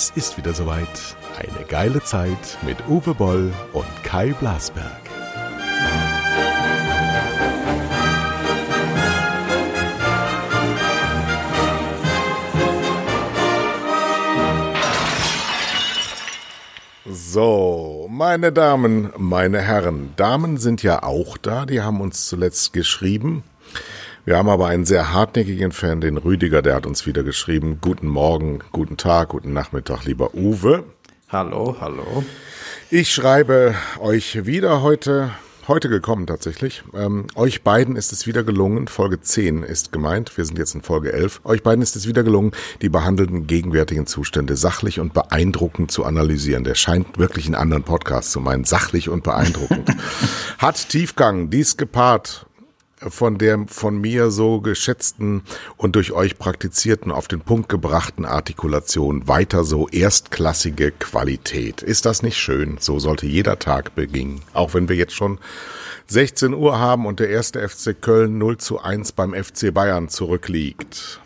Es ist wieder soweit. Eine geile Zeit mit Uwe Boll und Kai Blasberg. So, meine Damen, meine Herren. Damen sind ja auch da, die haben uns zuletzt geschrieben. Wir haben aber einen sehr hartnäckigen Fan, den Rüdiger, der hat uns wieder geschrieben. Guten Morgen, guten Tag, guten Nachmittag, lieber Uwe. Hallo, hallo. Ich schreibe euch wieder heute, heute gekommen tatsächlich. Ähm, euch beiden ist es wieder gelungen, Folge 10 ist gemeint, wir sind jetzt in Folge 11. Euch beiden ist es wieder gelungen, die behandelten gegenwärtigen Zustände sachlich und beeindruckend zu analysieren. Der scheint wirklich einen anderen Podcast zu meinen, sachlich und beeindruckend. Hat Tiefgang, dies gepaart von der von mir so geschätzten und durch euch praktizierten, auf den Punkt gebrachten Artikulation weiter so erstklassige Qualität. Ist das nicht schön? So sollte jeder Tag beginnen. Auch wenn wir jetzt schon 16 Uhr haben und der erste FC Köln 0 zu 1 beim FC Bayern zurückliegt.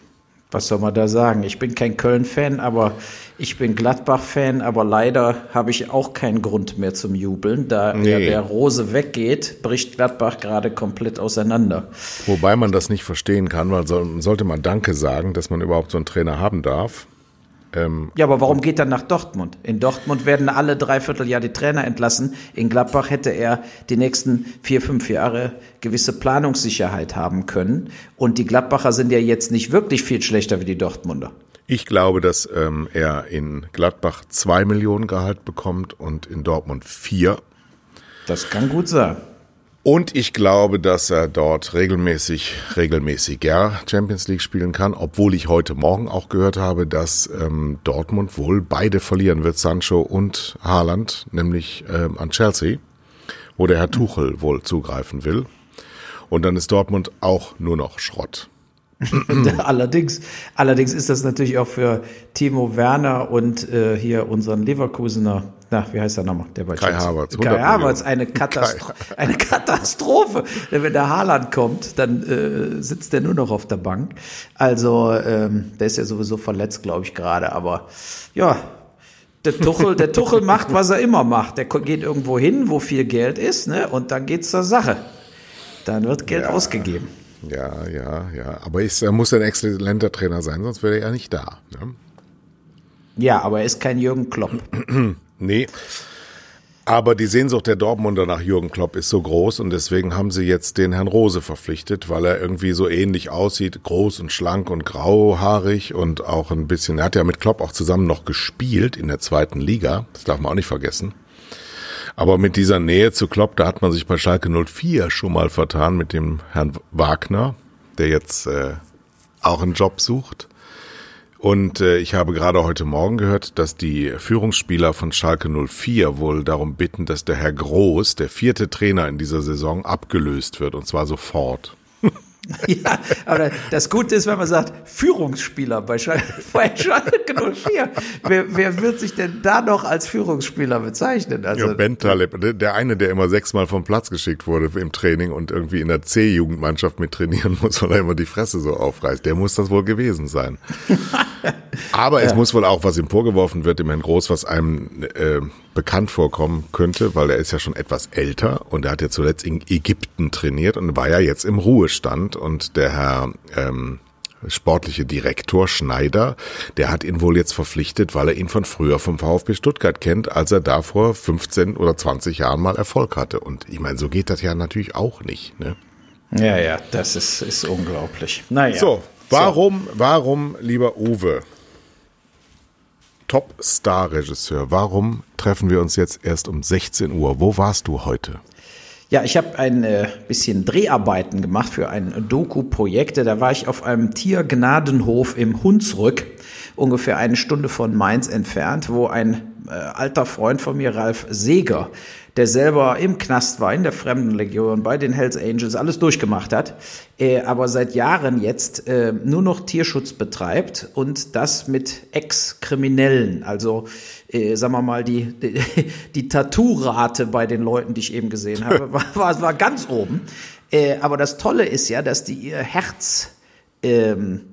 Was soll man da sagen? Ich bin kein Köln-Fan, aber ich bin Gladbach-Fan, aber leider habe ich auch keinen Grund mehr zum Jubeln. Da Nee. der Rose weggeht, bricht Gladbach gerade komplett auseinander. Wobei man das nicht verstehen kann, weil soll, sollte man Danke sagen, dass man überhaupt so einen Trainer haben darf. Ja, aber warum geht er nach Dortmund? In Dortmund werden alle Dreivierteljahr die Trainer entlassen. In Gladbach hätte er die nächsten vier, fünf Jahre gewisse Planungssicherheit haben können. Und die Gladbacher sind ja jetzt nicht wirklich viel schlechter wie die Dortmunder. Ich glaube, dass ähm, er in Gladbach zwei Millionen Gehalt bekommt und in Dortmund vier. Das kann gut sein. Und ich glaube, dass er dort regelmäßig, regelmäßiger Champions League spielen kann, obwohl ich heute Morgen auch gehört habe, dass ähm, Dortmund wohl beide verlieren wird, Sancho und Haaland, nämlich ähm, an Chelsea, wo der Herr Tuchel wohl zugreifen will. Und dann ist Dortmund auch nur noch Schrott. allerdings, allerdings ist das natürlich auch für Timo Werner und äh, hier unseren Leverkusener, na, wie heißt der nochmal? Der bei Kai. Havertz, 100 Kai Havertz, eine, Katastro eine Katastrophe. Wenn der Haaland kommt, dann äh, sitzt der nur noch auf der Bank. Also, ähm, der ist ja sowieso verletzt, glaube ich, gerade. Aber ja, der Tuchel, der Tuchel macht, was er immer macht. Der geht irgendwo hin, wo viel Geld ist, ne? Und dann geht's zur Sache. Dann wird Geld ausgegeben. Ja, ja, ja. Aber ich, er muss ein exzellenter Trainer sein, sonst wäre er ja nicht da. Ne? Ja, aber er ist kein Jürgen Klopp. Nee. Aber die Sehnsucht der Dortmunder nach Jürgen Klopp ist so groß und deswegen haben sie jetzt den Herrn Rose verpflichtet, weil er irgendwie so ähnlich aussieht, groß und schlank und grauhaarig und auch ein bisschen, er hat ja mit Klopp auch zusammen noch gespielt in der zweiten Liga, das darf man auch nicht vergessen. Aber mit dieser Nähe zu Klopp, da hat man sich bei Schalke 04 schon mal vertan mit dem Herrn Wagner, der jetzt äh, auch einen Job sucht. Und äh, ich habe gerade heute Morgen gehört, dass die Führungsspieler von Schalke 04 wohl darum bitten, dass der Herr Groß, der vierte Trainer in dieser Saison, abgelöst wird und zwar sofort. Ja, aber das Gute ist, wenn man sagt, Führungsspieler bei Schalke, bei Schalke 04. Wer, wer wird sich denn da noch als Führungsspieler bezeichnen? Also, Ja, Bentaleb, der- der eine, der immer sechsmal vom Platz geschickt wurde im Training und irgendwie in der C-Jugendmannschaft mit trainieren muss, weil er immer die Fresse so aufreißt, der muss das wohl gewesen sein. Aber es muss wohl auch was ihm vorgeworfen wird, dem Herrn Groß, was einem äh, bekannt vorkommen könnte, weil er ist ja schon etwas älter und er hat ja zuletzt in Ägypten trainiert und war ja jetzt im Ruhestand und der Herr ähm, sportliche Direktor Schneider, der hat ihn wohl jetzt verpflichtet, weil er ihn von früher vom VfB Stuttgart kennt, als er da vor 15 oder 20 Jahren mal Erfolg hatte. Und ich meine, so geht das ja natürlich auch nicht. Ne? ja, ja, das ist, ist unglaublich. Naja. So, warum, warum, lieber Uwe, Top-Star-Regisseur, warum treffen wir uns jetzt erst um 16 Uhr? Wo warst du heute? Ja, ich habe ein äh, bisschen Dreharbeiten gemacht für ein Doku-Projekt. Da war ich auf einem Tiergnadenhof im Hunsrück, ungefähr eine Stunde von Mainz entfernt, wo ein äh, alter Freund von mir, Ralf Seeger, der selber im Knast war, in der Fremdenlegion, bei den Hells Angels, alles durchgemacht hat, äh, aber seit Jahren jetzt äh, nur noch Tierschutz betreibt und das mit Ex-Kriminellen. Also, äh, sagen wir mal, die, die, die Tattoo-Rate bei den Leuten, die ich eben gesehen habe, war, war, war ganz oben. Äh, aber das Tolle ist ja, dass die ihr Herz ähm, äh,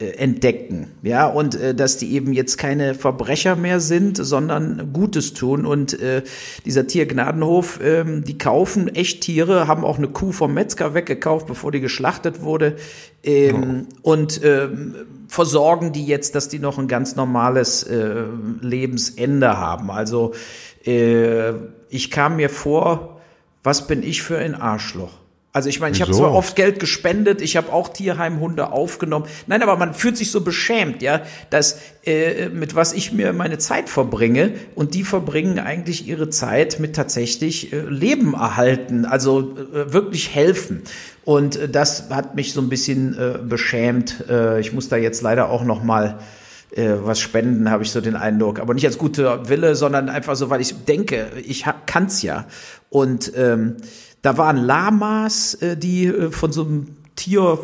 entdecken, ja, und äh, dass die eben jetzt keine Verbrecher mehr sind, sondern Gutes tun. Und äh, dieser Tiergnadenhof, ähm, die kaufen echt Tiere, haben auch eine Kuh vom Metzger weggekauft, bevor die geschlachtet wurde, ähm, oh. und ähm, versorgen die jetzt, dass die noch ein ganz normales äh, Lebensende haben. Also äh, ich kam mir vor, was bin ich für ein Arschloch? Also ich meine, ich habe zwar oft Geld gespendet, ich habe auch Tierheimhunde aufgenommen. Nein, aber man fühlt sich so beschämt, ja, dass äh, mit was ich mir meine Zeit verbringe und die verbringen eigentlich ihre Zeit mit tatsächlich äh, Leben erhalten, also äh, wirklich helfen. Und äh, das hat mich so ein bisschen äh, beschämt. Äh, ich muss da jetzt leider auch noch mal äh, was spenden, habe ich so den Eindruck. Aber nicht als guter Wille, sondern einfach so, weil ich denke, ich kann's ja. Und ähm, da waren Lamas, äh, die äh, von so einem Tier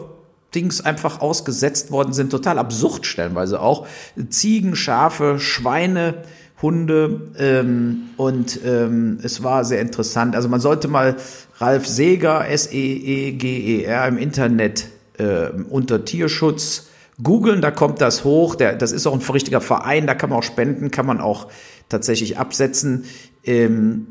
Dings einfach ausgesetzt worden sind, total absurd stellenweise auch. Ziegen, Schafe, Schweine, Hunde ähm, und ähm, es war sehr interessant. Also man sollte mal Ralf Seeger, S-E-E-G-E-R im Internet äh, unter Tierschutz googeln, da kommt das hoch. Der, das ist auch ein richtiger Verein, da kann man auch spenden, kann man auch tatsächlich absetzen. Ähm,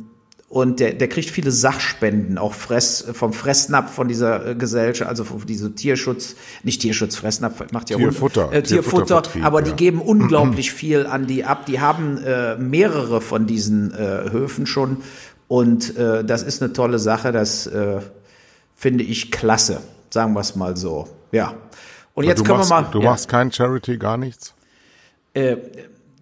und der, der kriegt viele Sachspenden, auch Fress, vom Fressnapf von dieser äh, Gesellschaft, also von diesem Tierschutz, nicht Tierschutz, Fressnapf macht ja Tierfutter, äh, Tierfutter, aber die ja. geben unglaublich viel an die ab. Die haben äh, mehrere von diesen äh, Höfen schon und äh, das ist eine tolle Sache, das äh, finde ich klasse, sagen wir es mal so. Ja. Und jetzt können machst, wir mal. Du ja. machst kein Charity, gar nichts? Äh,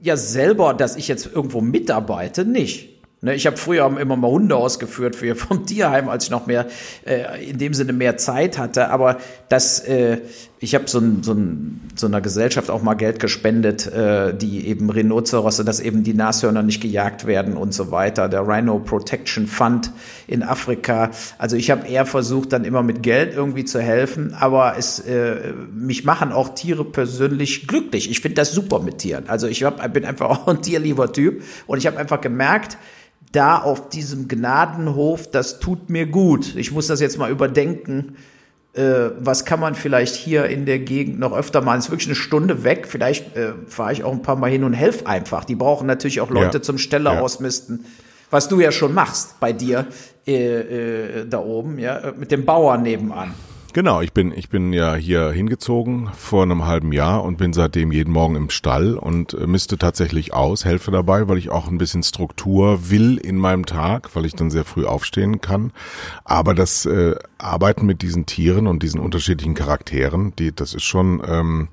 ja, selber, dass ich jetzt irgendwo mitarbeite, nicht. Ne, ich habe früher immer mal Hunde ausgeführt für vom Tierheim, als ich noch mehr äh, in dem Sinne mehr Zeit hatte. Aber das, äh, ich habe so, ein, so, ein, so einer Gesellschaft auch mal Geld gespendet, äh, die eben Rhinozerosse, dass eben die Nashörner nicht gejagt werden und so weiter. Der Rhino Protection Fund in Afrika. Also ich habe eher versucht, dann immer mit Geld irgendwie zu helfen. Aber es äh, mich machen auch Tiere persönlich glücklich. Ich finde das super mit Tieren. Also ich hab, bin einfach auch ein tierlieber Typ und ich habe einfach gemerkt, da auf diesem Gnadenhof, das tut mir gut. Ich muss das jetzt mal überdenken. Äh, was kann man vielleicht hier in der Gegend noch öfter machen? Es ist wirklich eine Stunde weg. Vielleicht äh, fahre ich auch ein paar Mal hin und helfe einfach. Die brauchen natürlich auch Leute ja. zum Stelle ja. ausmisten, was du ja schon machst bei dir äh, äh, da oben, ja, mit dem Bauern nebenan. Genau, ich bin, ich bin ja hier hingezogen vor einem halben Jahr und bin seitdem jeden Morgen im Stall und äh, misste tatsächlich aus, helfe dabei, weil ich auch ein bisschen Struktur will in meinem Tag, weil ich dann sehr früh aufstehen kann. Aber das äh, Arbeiten mit diesen Tieren und diesen unterschiedlichen Charakteren, die, das ist schon, ähm,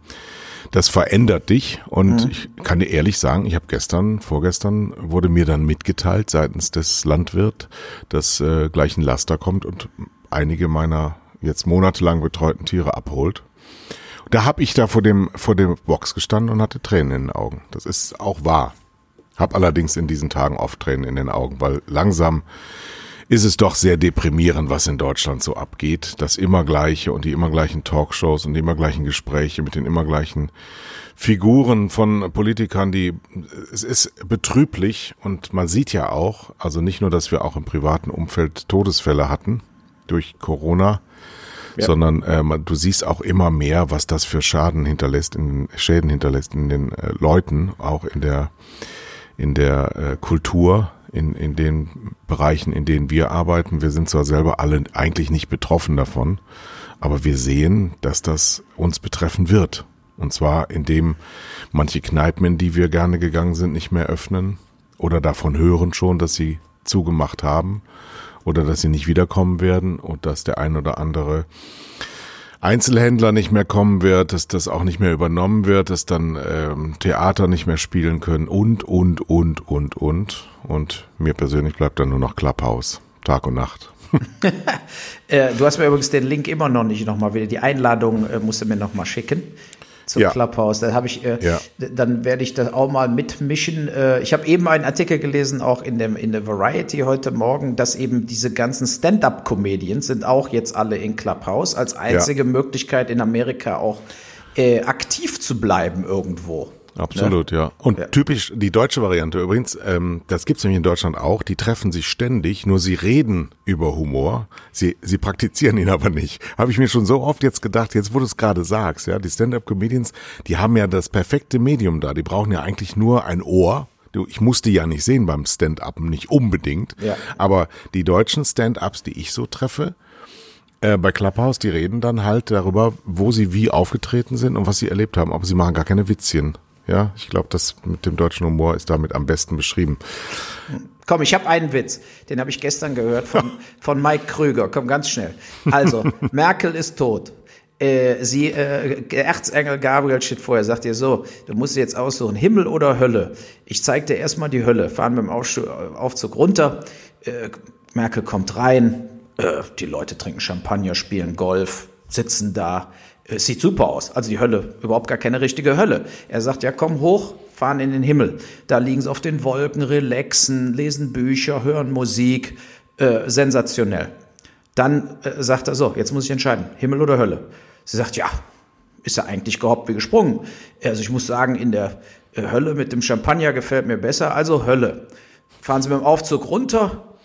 das verändert dich. Und mhm. ich kann dir ehrlich sagen, ich habe gestern, vorgestern wurde mir dann mitgeteilt seitens des Landwirt, dass äh, gleich ein Laster kommt und einige meiner jetzt monatelang betreuten Tiere abholt. Da habe ich da vor dem vor dem Box gestanden und hatte Tränen in den Augen. Das ist auch wahr. Hab allerdings in diesen Tagen oft Tränen in den Augen, weil langsam ist es doch sehr deprimierend, was in Deutschland so abgeht. Das immer gleiche und die immer gleichen Talkshows und die immer gleichen Gespräche mit den immer gleichen Figuren von Politikern, die es ist betrüblich und man sieht ja auch, also nicht nur, dass wir auch im privaten Umfeld Todesfälle hatten durch Corona, ja. sondern ähm, du siehst auch immer mehr, was das für Schaden hinterlässt, in, Schäden hinterlässt in den äh, Leuten, auch in der in der äh, Kultur, in, in den Bereichen, in denen wir arbeiten. Wir sind zwar selber alle eigentlich nicht betroffen davon, aber wir sehen, dass das uns betreffen wird. Und zwar indem manche Kneipen, in die wir gerne gegangen sind, nicht mehr öffnen oder davon hören schon, dass sie zugemacht haben oder dass sie nicht wiederkommen werden und dass der ein oder andere Einzelhändler nicht mehr kommen wird, dass das auch nicht mehr übernommen wird, dass dann ähm, Theater nicht mehr spielen können und, und, und, und, und. Und mir persönlich bleibt dann nur noch Clubhouse, Tag und Nacht. äh, du hast mir übrigens den Link immer noch nicht nochmal wieder. Die Einladung äh, musst du mir nochmal schicken zum ja. Clubhouse. Da habe ich, äh, ja. dann werde ich das auch mal mitmischen. Äh, ich habe eben einen Artikel gelesen, auch in dem in der Variety heute Morgen, dass eben diese ganzen Stand-up-Comedians sind auch jetzt alle in Clubhouse als einzige ja. Möglichkeit in Amerika auch äh, aktiv zu bleiben irgendwo. Absolut, ja. Und ja. typisch die deutsche Variante übrigens, ähm, das gibt's nämlich in Deutschland auch, die treffen sich ständig, nur sie reden über Humor, sie, sie praktizieren ihn aber nicht. Habe ich mir schon so oft jetzt gedacht, jetzt wo du es gerade sagst, ja, die Stand-up-Comedians, die haben ja das perfekte Medium da, die brauchen ja eigentlich nur ein Ohr, Du, ich musste ja nicht sehen beim Stand-up, nicht unbedingt. Ja. Aber die deutschen Stand-ups, die ich so treffe, äh, bei Clubhouse, die reden dann halt darüber, wo sie wie aufgetreten sind und was sie erlebt haben. Aber sie machen gar keine Witzchen. Ja, ich glaube, das mit dem deutschen Humor ist damit am besten beschrieben. Komm, ich habe einen Witz, den habe ich gestern gehört von, von Mike Krüger. Komm, ganz schnell. Also, Merkel ist tot. Äh, sie, äh, Erzengel Gabriel steht vorher, sagt ihr so, du musst jetzt aussuchen, Himmel oder Hölle. Ich zeig dir erstmal die Hölle, fahren mit dem Aufzug runter, äh, Merkel kommt rein, äh, die Leute trinken Champagner, spielen Golf, sitzen da, es sieht super aus. Also die Hölle, überhaupt gar keine richtige Hölle. Er sagt, ja, komm hoch, fahren in den Himmel. Da liegen sie auf den Wolken, relaxen, lesen Bücher, hören Musik. Äh, sensationell. Dann äh, sagt er so, jetzt muss ich entscheiden, Himmel oder Hölle. Sie sagt, ja, ist ja eigentlich gehoppt wie gesprungen. Also ich muss sagen, in der äh, Hölle mit dem Champagner gefällt mir besser, also Hölle. Fahren Sie mit dem Aufzug runter,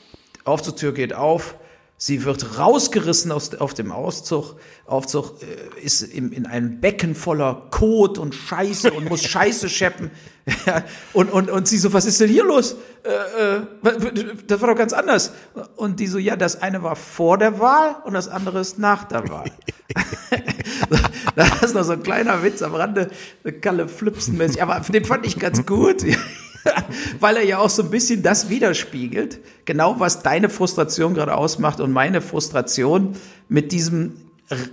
Aufzugtür geht auf, Sie wird rausgerissen aus, auf dem Auszug. Aufzug äh, ist in, in einem Becken voller Kot und Scheiße und muss Scheiße scheppen. und, und, und sie so, was ist denn hier los? Äh, äh, das war doch ganz anders. Und die so, ja, das eine war vor der Wahl und das andere ist nach der Wahl. das ist noch so ein kleiner Witz am Rande, Kalle Flipsen-mäßig. Aber den fand ich ganz gut. weil er ja auch so ein bisschen das widerspiegelt, genau was deine Frustration gerade ausmacht und meine Frustration mit diesem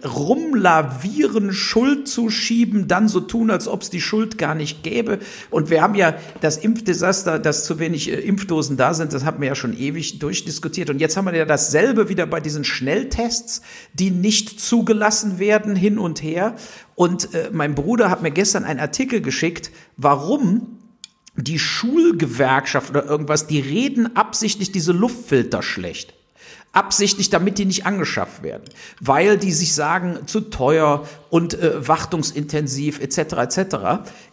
rumlavieren, Schuld zuschieben, dann so tun, als ob es die Schuld gar nicht gäbe. Und wir haben ja das Impfdesaster, dass zu wenig äh, Impfdosen da sind, das haben wir ja schon ewig durchdiskutiert. Und jetzt haben wir ja dasselbe wieder bei diesen Schnelltests, die nicht zugelassen werden, hin und her. Und äh, mein Bruder hat mir gestern einen Artikel geschickt, warum die Schulgewerkschaft oder irgendwas, die reden absichtlich diese Luftfilter schlecht. Absichtlich, damit die nicht angeschafft werden, weil die sich sagen, zu teuer und äh, wartungsintensiv etc. etc.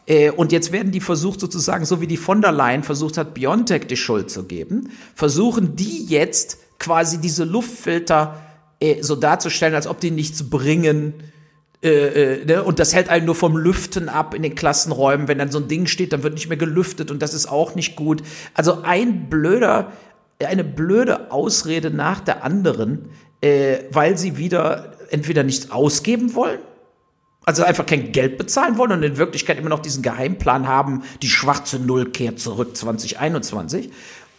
Äh, und jetzt werden die versucht sozusagen, so wie die von der Leyen versucht hat, Biontech die Schuld zu geben, versuchen die jetzt quasi diese Luftfilter äh, so darzustellen, als ob die nichts bringen, äh, äh, ne? Und das hält einen nur vom Lüften ab in den Klassenräumen. Wenn dann so ein Ding steht, dann wird nicht mehr gelüftet und das ist auch nicht gut. Also ein blöder, eine blöde Ausrede nach der anderen, äh, weil sie wieder entweder nichts ausgeben wollen, also einfach kein Geld bezahlen wollen und in Wirklichkeit immer noch diesen Geheimplan haben, die schwarze Null kehrt zurück 2021.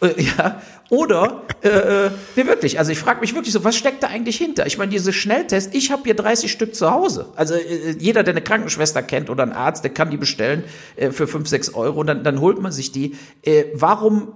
Äh, ja, oder, äh, äh, nee, wirklich, also ich frage mich wirklich so, was steckt da eigentlich hinter? Ich meine, diese Schnelltests, ich habe hier 30 Stück zu Hause. Also äh, jeder, der eine Krankenschwester kennt oder einen Arzt, der kann die bestellen äh, für 5, 6 Euro und dann, dann holt man sich die. Äh, warum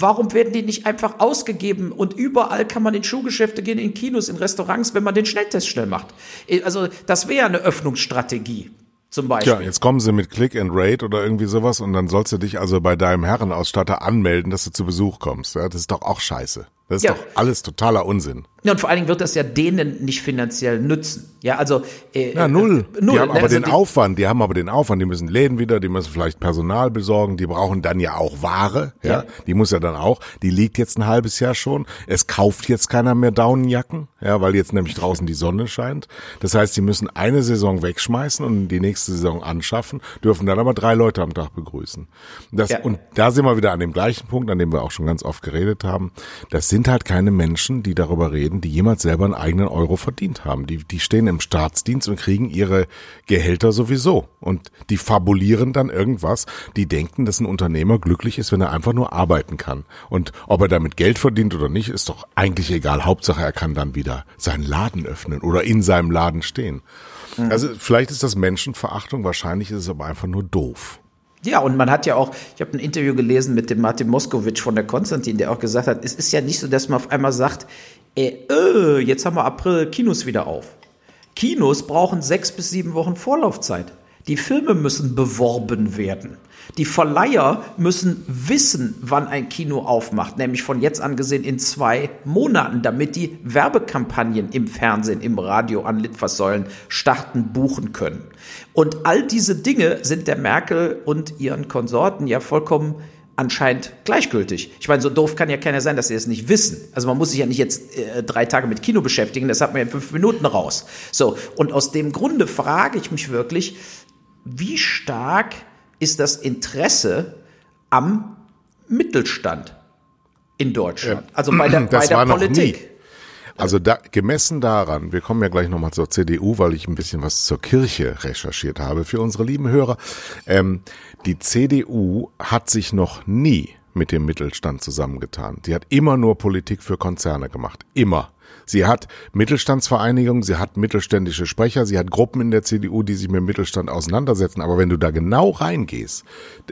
Warum werden die nicht einfach ausgegeben und überall kann man in Schuhgeschäfte gehen, in Kinos, in Restaurants, wenn man den Schnelltest schnell macht? Äh, also das wäre eine Öffnungsstrategie. Zum Beispiel. Ja, jetzt kommen sie mit Click and Rate oder irgendwie sowas und dann sollst du dich also bei deinem Herrenausstatter anmelden, dass du zu Besuch kommst. Ja, das ist doch auch scheiße. Das ist ja. doch alles totaler Unsinn. Ja, und vor allen Dingen wird das ja denen nicht finanziell nützen. Ja, also äh, ja, null. Äh, null. Die haben aber also den die, Aufwand, die haben aber den Aufwand, die müssen Läden wieder, die müssen vielleicht Personal besorgen, die brauchen dann ja auch Ware, ja, ja. die muss ja dann auch, die liegt jetzt ein halbes Jahr schon. Es kauft jetzt keiner mehr Daunenjacken, ja, weil jetzt nämlich draußen die Sonne scheint. Das heißt, sie müssen eine Saison wegschmeißen und die nächste Saison anschaffen, dürfen dann aber drei Leute am Tag begrüßen. Das, ja. Und da sind wir wieder an dem gleichen Punkt, an dem wir auch schon ganz oft geredet haben. Das sind halt keine Menschen, die darüber reden, die jemals selber einen eigenen Euro verdient haben. Die, die stehen im Staatsdienst und kriegen ihre Gehälter sowieso. Und die fabulieren dann irgendwas. Die denken, dass ein Unternehmer glücklich ist, wenn er einfach nur arbeiten kann. Und ob er damit Geld verdient oder nicht, ist doch eigentlich egal. Hauptsache, er kann dann wieder seinen Laden öffnen oder in seinem Laden stehen. Mhm. Also vielleicht ist das Menschenverachtung, wahrscheinlich ist es aber einfach nur doof. Ja, und man hat ja auch, ich habe ein Interview gelesen mit dem Martin Moskowitsch von der Konstantin, der auch gesagt hat, es ist ja nicht so, dass man auf einmal sagt, äh, äh, jetzt haben wir April Kinos wieder auf. Kinos brauchen sechs bis sieben Wochen Vorlaufzeit. Die Filme müssen beworben werden. Die Verleiher müssen wissen, wann ein Kino aufmacht, nämlich von jetzt an gesehen in zwei Monaten, damit die Werbekampagnen im Fernsehen, im Radio an Litfaßsäulen starten, buchen können. Und all diese Dinge sind der Merkel und ihren Konsorten ja vollkommen anscheinend gleichgültig. Ich meine, so doof kann ja keiner sein, dass sie es das nicht wissen. Also man muss sich ja nicht jetzt äh, drei Tage mit Kino beschäftigen, das hat man ja in fünf Minuten raus. So, und aus dem Grunde frage ich mich wirklich, wie stark ist das Interesse am Mittelstand in Deutschland? Also bei der, das bei der Politik. Also da, gemessen daran, wir kommen ja gleich nochmal zur CDU, weil ich ein bisschen was zur Kirche recherchiert habe für unsere lieben Hörer. Ähm, die CDU hat sich noch nie mit dem Mittelstand zusammengetan. Sie hat immer nur Politik für Konzerne gemacht. Immer. Sie hat Mittelstandsvereinigungen, sie hat mittelständische Sprecher, sie hat Gruppen in der CDU, die sich mit dem Mittelstand auseinandersetzen. Aber wenn du da genau reingehst,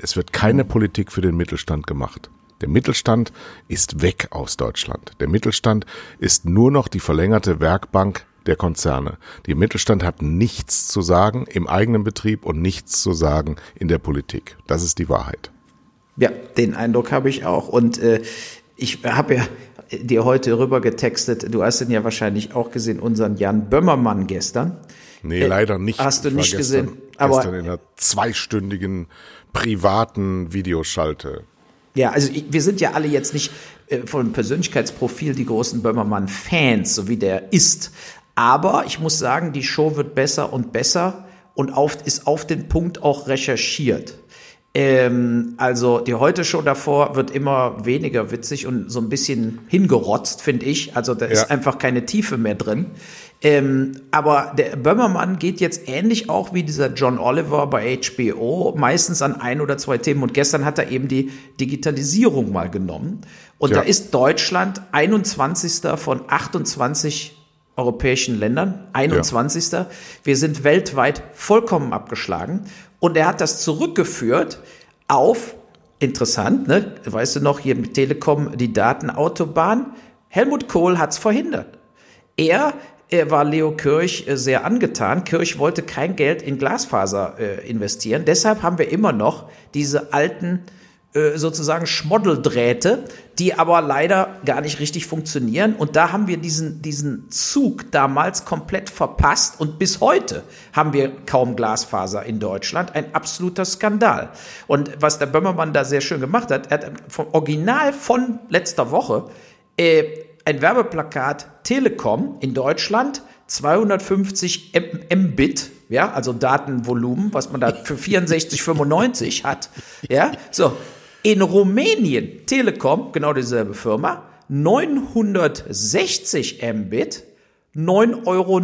es wird keine Politik für den Mittelstand gemacht. Der Mittelstand ist weg aus Deutschland. Der Mittelstand ist nur noch die verlängerte Werkbank der Konzerne. Der Mittelstand hat nichts zu sagen im eigenen Betrieb und nichts zu sagen in der Politik. Das ist die Wahrheit. Ja, den Eindruck habe ich auch. Und äh, ich habe ja dir heute rüber getextet, du hast ihn ja wahrscheinlich auch gesehen, unseren Jan Bömmermann gestern. Nee, äh, leider nicht. Hast du nicht gestern, gesehen? Aber gestern in einer zweistündigen privaten Videoschalte. Ja, also ich, wir sind ja alle jetzt nicht äh, vom Persönlichkeitsprofil die großen Böhmermann-Fans, so wie der ist. Aber ich muss sagen, die Show wird besser und besser und auf, ist auf den Punkt auch recherchiert. Ähm, also die Heute-Show davor wird immer weniger witzig und so ein bisschen hingerotzt, finde ich. Also da ja. ist einfach keine Tiefe mehr drin. Ähm, aber der Böhmermann geht jetzt ähnlich auch wie dieser John Oliver bei HBO, meistens an ein oder zwei Themen. Und gestern hat er eben die Digitalisierung mal genommen. Und ja. da ist Deutschland 21. von 28 europäischen Ländern, 21. Ja. Wir sind weltweit vollkommen abgeschlagen. Und er hat das zurückgeführt auf, interessant, ne? weißt du noch, hier mit Telekom die Datenautobahn. Helmut Kohl hat's verhindert. Er er war Leo Kirch äh, sehr angetan. Kirch wollte kein Geld in Glasfaser äh, investieren. Deshalb haben wir immer noch diese alten äh, sozusagen Schmoddeldrähte, die aber leider gar nicht richtig funktionieren. Und da haben wir diesen, diesen Zug damals komplett verpasst und bis heute haben wir kaum Glasfaser in Deutschland. Ein absoluter Skandal. Und was der Böhmermann da sehr schön gemacht hat, er hat vom Original von letzter Woche äh, ein Werbeplakat Telekom in Deutschland, 250 Mbit, ja, also Datenvolumen, was man da für 64,95 hat, ja, so, in Rumänien, Telekom, genau dieselbe Firma, 960 Mbit, 9,99 Euro.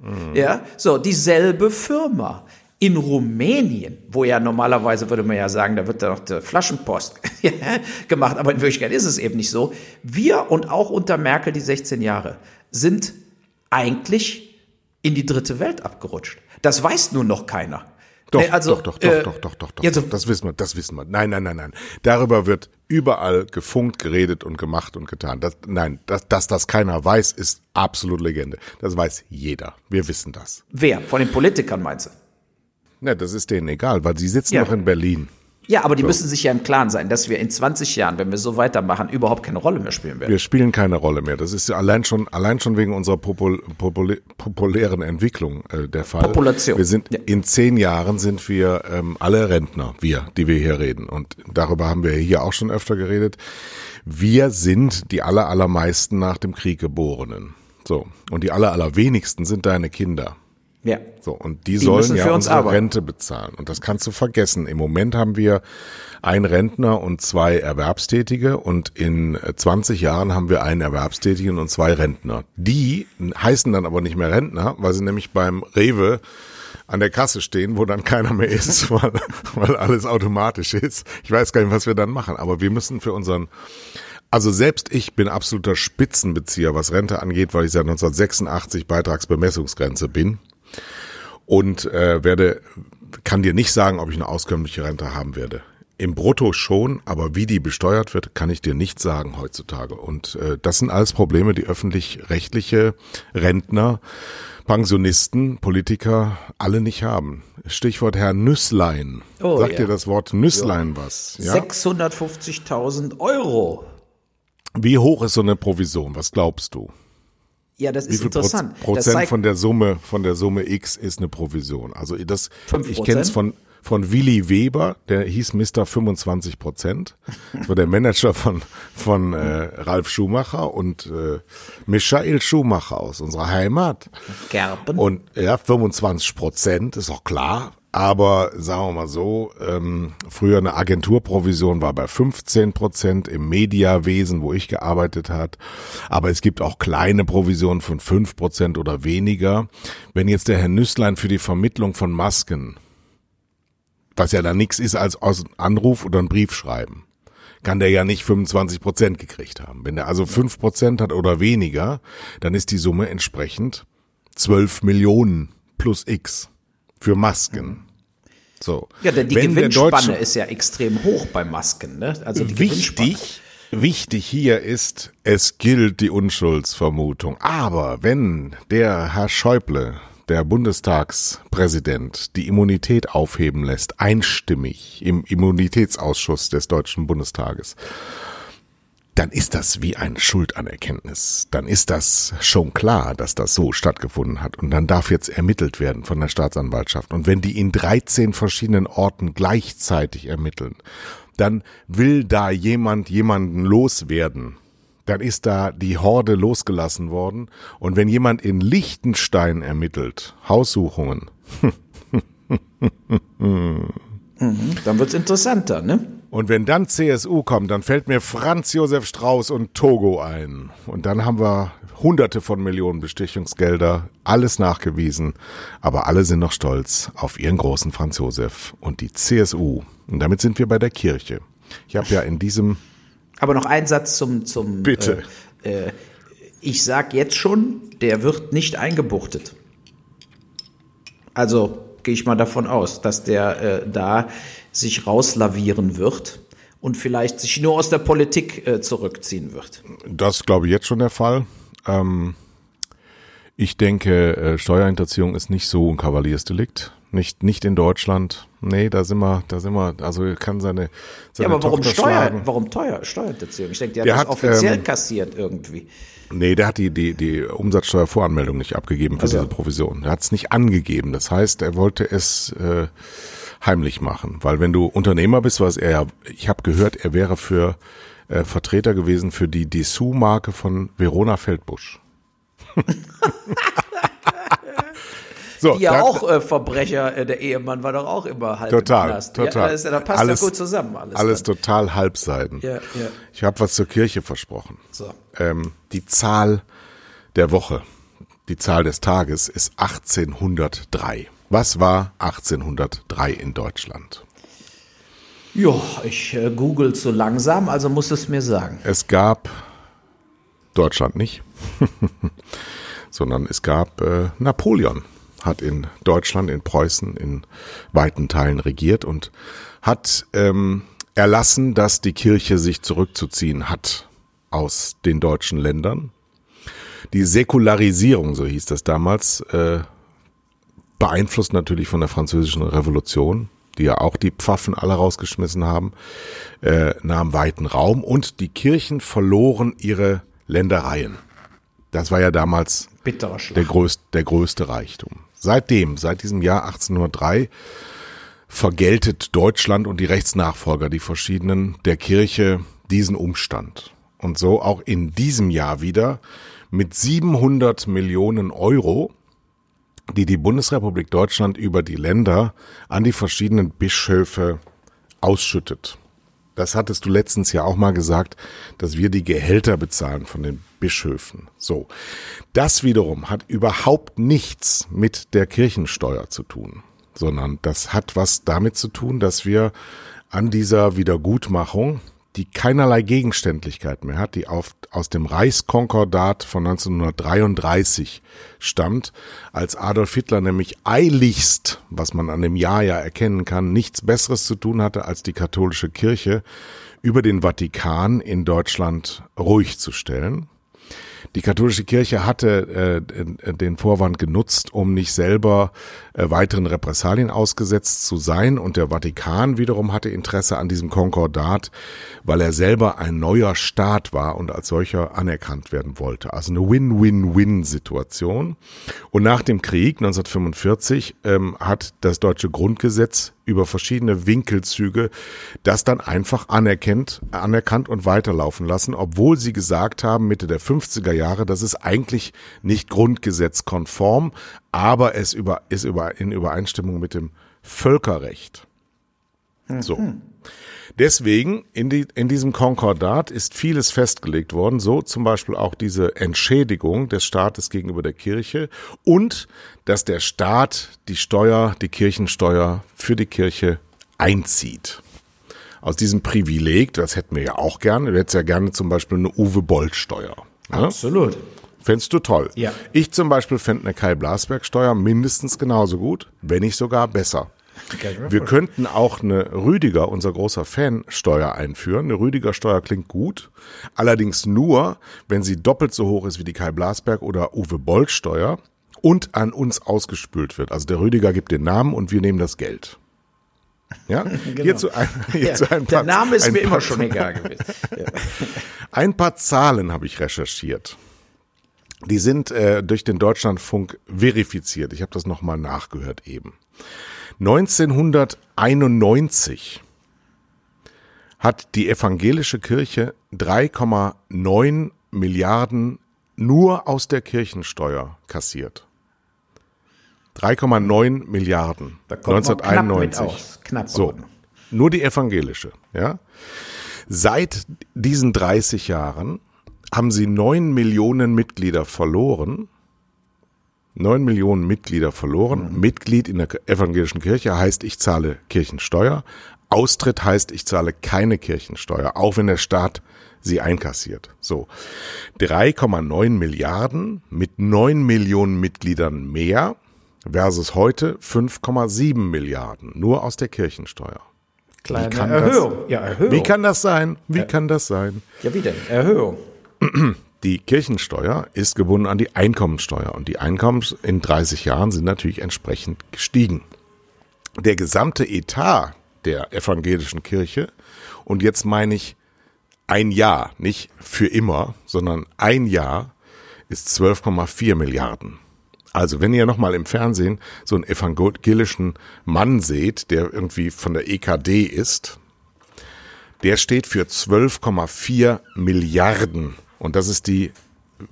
Mhm. Ja, so, dieselbe Firma. In Rumänien, wo ja normalerweise würde man ja sagen, da wird da noch der Flaschenpost gemacht, aber in Wirklichkeit ist es eben nicht so. Wir und auch unter Merkel die 16 Jahre sind eigentlich in die dritte Welt abgerutscht. Das weiß nun noch keiner. Doch, nee, also, doch, doch, äh, doch, doch, doch, doch, ja, doch, das wissen wir, das wissen wir. Nein, nein, nein, nein. Darüber wird überall gefunkt, geredet und gemacht und getan. Das, nein, dass, dass das keiner weiß, ist absolut Legende. Das weiß jeder. Wir wissen das. Wer? Von den Politikern meinst du? Ne, das ist denen egal, weil sie sitzen ja. noch in Berlin. Ja, aber die so. müssen sich ja im Klaren sein, dass wir in 20 Jahren, wenn wir so weitermachen, überhaupt keine Rolle mehr spielen werden. Wir spielen keine Rolle mehr. Das ist ja allein schon, allein schon wegen unserer popul popul populären Entwicklung äh, der Fall. Population. Wir sind ja. in zehn Jahren sind wir ähm, alle Rentner, wir, die wir hier reden. Und darüber haben wir hier auch schon öfter geredet. Wir sind die aller allermeisten nach dem Krieg Geborenen. So und die aller allerwenigsten sind deine Kinder. Ja. So, und die, die sollen ja unsere arbeiten. Rente bezahlen. Und das kannst du vergessen. Im Moment haben wir einen Rentner und zwei Erwerbstätige und in 20 Jahren haben wir einen Erwerbstätigen und zwei Rentner. Die heißen dann aber nicht mehr Rentner, weil sie nämlich beim Rewe an der Kasse stehen, wo dann keiner mehr ist, weil, weil alles automatisch ist. Ich weiß gar nicht, was wir dann machen, aber wir müssen für unseren also selbst ich bin absoluter Spitzenbezieher, was Rente angeht, weil ich seit 1986 Beitragsbemessungsgrenze bin und äh, werde kann dir nicht sagen, ob ich eine auskömmliche Rente haben werde. Im Brutto schon, aber wie die besteuert wird, kann ich dir nicht sagen heutzutage. Und äh, das sind alles Probleme, die öffentlich-rechtliche Rentner Pensionisten, Politiker alle nicht haben. Stichwort Herr Nüsslein. Oh, Sagt ja. dir das Wort Nüsslein ja. was? Ja? 650.000 Euro. Wie hoch ist so eine Provision? Was glaubst du? Ja, das Wie ist interessant. Prozent von der Summe von der Summe X ist eine Provision. Also das, ich kenne es von von Willy Weber, der hieß Mr. 25 Prozent. Das war der Manager von, von äh, Ralf Schumacher und äh, Michael Schumacher aus unserer Heimat. Gerben. Und ja, 25 Prozent, ist auch klar. Aber sagen wir mal so, ähm, früher eine Agenturprovision war bei 15 Prozent im Mediawesen, wo ich gearbeitet hat. Aber es gibt auch kleine Provisionen von 5 Prozent oder weniger. Wenn jetzt der Herr Nüsslein für die Vermittlung von Masken was ja dann nichts ist als aus Anruf oder einen Brief schreiben, kann der ja nicht 25 Prozent gekriegt haben. Wenn der also 5 Prozent hat oder weniger, dann ist die Summe entsprechend 12 Millionen plus X für Masken. So. Ja, denn die Wenn Gewinnspanne ist ja extrem hoch bei Masken. Ne? Also die wichtig, wichtig hier ist, es gilt die Unschuldsvermutung. Aber wenn der Herr Schäuble der Bundestagspräsident die Immunität aufheben lässt, einstimmig im Immunitätsausschuss des Deutschen Bundestages, dann ist das wie ein Schuldanerkenntnis. Dann ist das schon klar, dass das so stattgefunden hat. Und dann darf jetzt ermittelt werden von der Staatsanwaltschaft. Und wenn die in 13 verschiedenen Orten gleichzeitig ermitteln, dann will da jemand jemanden loswerden dann ist da die Horde losgelassen worden. Und wenn jemand in Liechtenstein ermittelt, Haussuchungen. mhm, dann wird's interessanter, ne? Und wenn dann CSU kommt, dann fällt mir Franz Josef Strauß und Togo ein. Und dann haben wir hunderte von Millionen Bestechungsgelder, alles nachgewiesen. Aber alle sind noch stolz auf ihren großen Franz Josef und die CSU. Und damit sind wir bei der Kirche. Ich habe ja in diesem aber noch ein Satz zum, zum Bitte. Äh, äh, ich sag jetzt schon, der wird nicht eingebuchtet. Also gehe ich mal davon aus, dass der äh, da sich rauslavieren wird und vielleicht sich nur aus der Politik äh, zurückziehen wird. Das glaube ich jetzt schon der Fall. Ähm, ich denke, äh, Steuerhinterziehung ist nicht so ein Kavaliersdelikt. Nicht, nicht in Deutschland. Nee, da sind wir, da sind wir, also kann seine, seine Ja, aber warum Tochter Steuer, schlagen. warum teuer, Steuerhinterziehung? Ich denke, der, Der hat hat, das offiziell ähm, kassiert irgendwie. Nee, der hat die, die, die Umsatzsteuervoranmeldung nicht abgegeben für Also. diese Provision. Er hat es nicht angegeben. Das heißt, er wollte es äh, heimlich machen. Weil wenn du Unternehmer bist, was er ja, ich habe gehört, er wäre für äh, Vertreter gewesen für die Dessous-Marke von Verona Feldbusch. so, Die ja da- auch äh, Verbrecher, äh, der Ehemann war doch auch immer halb Total, im Knast. total. Ja, ist da passt Alles- ja gut zusammen alles. alles dann. total Halbseiten. Ja, ja. Ich habe was zur Kirche versprochen. So. Ähm, die Zahl der Woche, die Zahl des Tages ist 1803. Was war 1803 in Deutschland? Ja, ich äh, google so langsam, also muss es mir sagen. Es gab Deutschland nicht, sondern es gab äh, Napoleon hat in Deutschland, in Preußen in weiten Teilen regiert und hat ähm, erlassen, dass die Kirche sich zurückzuziehen hat aus den deutschen Ländern. Die Säkularisierung, so hieß das damals, äh, beeinflusst natürlich von der französischen Revolution, die ja auch die Pfaffen alle rausgeschmissen haben, äh, nahm weiten Raum und die Kirchen verloren ihre Ländereien. Das war ja damals Bitterer der, größte, der größte Reichtum. Seitdem, seit diesem Jahr 1803, vergeltet Deutschland und die Rechtsnachfolger, die verschiedenen der Kirche, diesen Umstand. Und so auch in diesem Jahr wieder mit 700 Millionen Euro, die die Bundesrepublik Deutschland über die Länder an die verschiedenen Bischöfe ausschüttet. Das hattest du letztens ja auch mal gesagt, dass wir die Gehälter bezahlen von den Bischöfen. So. Das wiederum hat überhaupt nichts mit der Kirchensteuer zu tun, sondern das hat was damit zu tun, dass wir an dieser Wiedergutmachung, die keinerlei Gegenständlichkeit mehr hat, die auf, aus dem Reichskonkordat von 1933 stammt, als Adolf Hitler nämlich eiligst, was man an dem Jahr ja erkennen kann, nichts Besseres zu tun hatte, als die katholische Kirche über den Vatikan in Deutschland ruhig zu stellen. Die katholische Kirche hatte äh, den Vorwand genutzt, um nicht selber äh, weiteren Repressalien ausgesetzt zu sein. Und der Vatikan wiederum hatte Interesse an diesem Konkordat, weil er selber ein neuer Staat war und als solcher anerkannt werden wollte. Also eine Win-Win-Win-Situation. Und nach dem Krieg 1945 ähm, hat das deutsche Grundgesetz über verschiedene Winkelzüge das dann einfach anerkennt, anerkannt und weiterlaufen lassen, obwohl sie gesagt haben, Mitte der 50er Jahre, das ist eigentlich nicht grundgesetzkonform, aber es über, ist über, in Übereinstimmung mit dem Völkerrecht. So. Mhm. Deswegen in, die, in diesem Konkordat ist vieles festgelegt worden, so zum Beispiel auch diese Entschädigung des Staates gegenüber der Kirche und dass der Staat die Steuer, die Kirchensteuer für die Kirche einzieht. Aus diesem Privileg, das hätten wir ja auch gerne, du hättest ja gerne zum Beispiel eine Uwe-Boll-Steuer. Ne? Absolut. Fändest du toll. Ja. Ich zum Beispiel fände eine Kai-Blasberg-Steuer mindestens genauso gut, wenn nicht sogar besser. Wir könnten auch eine Rüdiger, unser großer Fan, Steuer einführen. Eine Rüdiger Steuer klingt gut. Allerdings nur, wenn sie doppelt so hoch ist wie die Kai Blasberg oder Uwe Boll Steuer und an uns ausgespült wird. Also der Rüdiger gibt den Namen und wir nehmen das Geld. Ja, genau. hierzu ein, hierzu ja, ein paar, der Name ist mir immer schon egal gewesen. Ja. Ein paar Zahlen habe ich recherchiert. Die sind äh, durch den Deutschlandfunk verifiziert. Ich habe das nochmal nachgehört eben. 1991 hat die evangelische Kirche 3,9 Milliarden nur aus der Kirchensteuer kassiert. 3,9 Milliarden. Da kommt 1991. Knapp, aus. knapp so. Nur die evangelische, ja. Seit diesen 30 Jahren haben sie 9 Millionen Mitglieder verloren 9 Millionen Mitglieder verloren. Mhm. Mitglied in der evangelischen Kirche heißt, ich zahle Kirchensteuer. Austritt heißt, ich zahle keine Kirchensteuer, auch wenn der Staat sie einkassiert. So. 3,9 Milliarden mit 9 Millionen Mitgliedern mehr versus heute 5,7 Milliarden nur aus der Kirchensteuer. Kleine Erhöhung. Das, ja, Erhöhung. Wie kann das sein? Wie ja. kann das sein? Ja, wie denn? Erhöhung. Die Kirchensteuer ist gebunden an die Einkommensteuer und die Einkommen in 30 Jahren sind natürlich entsprechend gestiegen. Der gesamte Etat der evangelischen Kirche und jetzt meine ich ein Jahr, nicht für immer, sondern ein Jahr ist 12,4 Milliarden. Also wenn ihr nochmal im Fernsehen so einen evangelischen Mann seht, der irgendwie von der EKD ist, der steht für 12,4 Milliarden und das ist die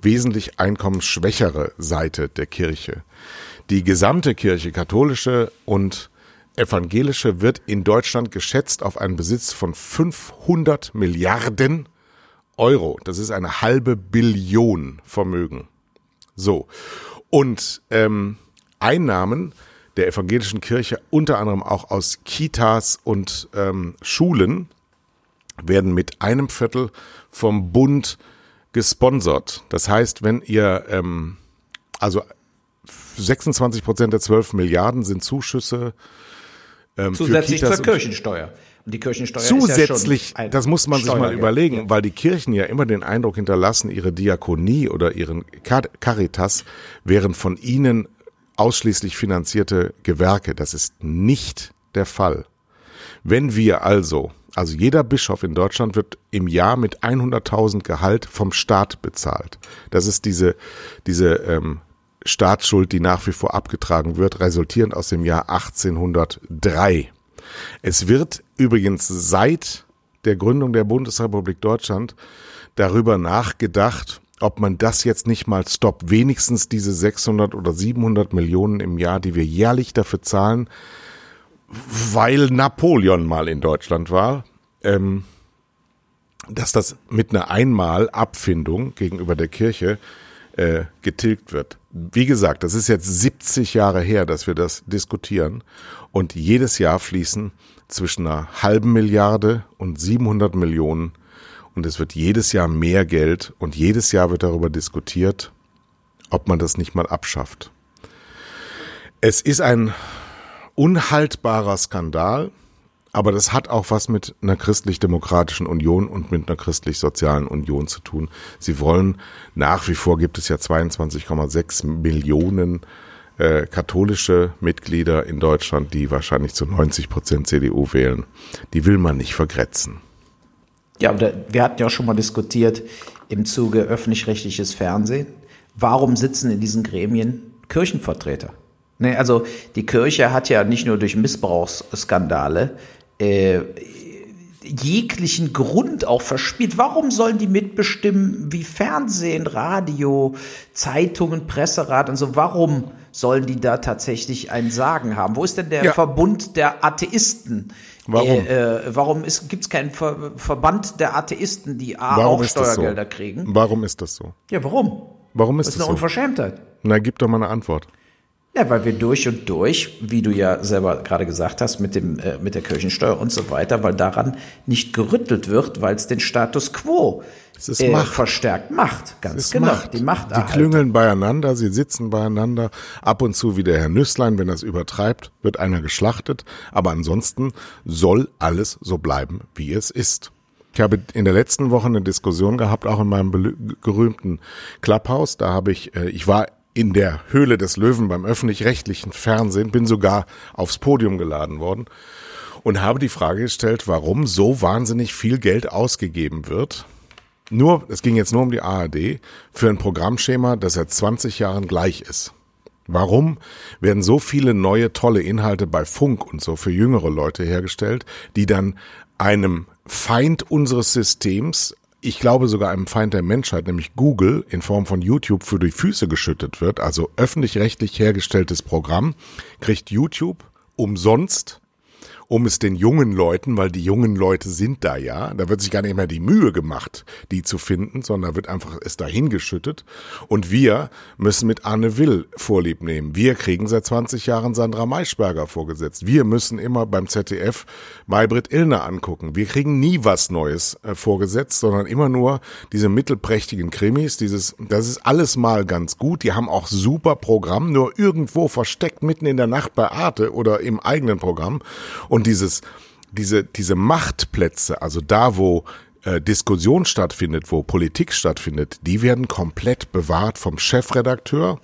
wesentlich einkommensschwächere Seite der Kirche. Die gesamte Kirche, katholische und evangelische, wird in Deutschland geschätzt auf einen Besitz von 500 Milliarden Euro. Das ist eine halbe Billion Vermögen. So. Und ähm, Einnahmen der evangelischen Kirche, unter anderem auch aus Kitas und ähm, Schulen, werden mit einem Viertel vom Bund gesponsert. Das heißt, wenn ihr, ähm, also 26 Prozent der 12 Milliarden sind Zuschüsse. Ähm, Zusätzlich zur Kirchensteuer. Die Kirchensteuer Zusätzlich, ja das muss man sich mal überlegen, ja. weil die Kirchen ja immer den Eindruck hinterlassen, ihre Diakonie oder ihren Caritas wären von ihnen ausschließlich finanzierte Gewerke. Das ist nicht der Fall. Wenn wir also also jeder Bischof in Deutschland wird im Jahr mit 100.000 Gehalt vom Staat bezahlt. Das ist diese, diese ähm, Staatsschuld, die nach wie vor abgetragen wird, resultierend aus dem Jahr 1803. Es wird übrigens seit der Gründung der Bundesrepublik Deutschland darüber nachgedacht, ob man das jetzt nicht mal stoppt, wenigstens diese 600 oder 700 Millionen im Jahr, die wir jährlich dafür zahlen, weil Napoleon mal in Deutschland war, ähm, dass das mit einer Einmalabfindung gegenüber der Kirche äh, getilgt wird. Wie gesagt, das ist jetzt 70 Jahre her, dass wir das diskutieren und jedes Jahr fließen zwischen einer halben Milliarde und 700 Millionen und es wird jedes Jahr mehr Geld und jedes Jahr wird darüber diskutiert, ob man das nicht mal abschafft. Es ist ein unhaltbarer Skandal. Aber das hat auch was mit einer christlich-demokratischen Union und mit einer christlich-sozialen Union zu tun. Sie wollen, nach wie vor gibt es ja 22,6 Millionen äh, katholische Mitglieder in Deutschland, die wahrscheinlich zu 90 Prozent CDU wählen. Die will man nicht vergrätzen. Ja, wir hatten ja auch schon mal diskutiert im Zuge öffentlich-rechtliches Fernsehen. Warum sitzen in diesen Gremien Kirchenvertreter? Nee, also die Kirche hat ja nicht nur durch Missbrauchsskandale äh, jeglichen Grund auch verspielt. Warum sollen die mitbestimmen, wie Fernsehen, Radio, Zeitungen, Presserat und so? Warum sollen die da tatsächlich ein Sagen haben? Wo ist denn der ja. Verbund der Atheisten? Warum? Äh, äh, warum gibt es keinen Ver Verband der Atheisten, die A, warum auch Steuergelder so? kriegen? Warum ist das so? Ja, warum? Warum ist das, das ist eine so? Unverschämtheit. Na, gib doch mal eine Antwort. Ja, weil wir durch und durch, wie du ja selber gerade gesagt hast, mit dem äh, mit der Kirchensteuer und so weiter, weil daran nicht gerüttelt wird, weil es den Status quo äh, Macht. verstärkt macht. Ganz genau. Macht. Die Macht. Die klüngeln beieinander, sie sitzen beieinander. Ab und zu wie der Herr Nüsslein, wenn er es übertreibt, wird einer geschlachtet. Aber ansonsten soll alles so bleiben, wie es ist. Ich habe in der letzten Woche eine Diskussion gehabt, auch in meinem gerühmten Clubhouse. Da habe ich, äh, ich war in der Höhle des Löwen beim öffentlich-rechtlichen Fernsehen, bin sogar aufs Podium geladen worden und habe die Frage gestellt, warum so wahnsinnig viel Geld ausgegeben wird. Nur, es ging jetzt nur um die ARD, für ein Programmschema, das seit 20 Jahren gleich ist. Warum werden so viele neue tolle Inhalte bei Funk und so für jüngere Leute hergestellt, die dann einem Feind unseres Systems ich glaube sogar einem Feind der Menschheit, nämlich Google, in Form von YouTube für die Füße geschüttet wird, also öffentlich-rechtlich hergestelltes Programm, kriegt YouTube umsonst um es den jungen Leuten, weil die jungen Leute sind da ja, da wird sich gar nicht mehr die Mühe gemacht, die zu finden, sondern wird einfach es dahin geschüttet. Und wir müssen mit Anne Will Vorlieb nehmen. Wir kriegen seit 20 Jahren Sandra Maischberger vorgesetzt. Wir müssen immer beim ZDF Maybrit Illner angucken. Wir kriegen nie was Neues äh, vorgesetzt, sondern immer nur diese mittelprächtigen Krimis. Dieses, das ist alles mal ganz gut. Die haben auch super Programm, nur irgendwo versteckt mitten in der Nacht bei Arte oder im eigenen Programm. Und und dieses, diese, diese Machtplätze, also da, wo äh, Diskussion stattfindet, wo Politik stattfindet, die werden komplett bewahrt vom Chefredakteur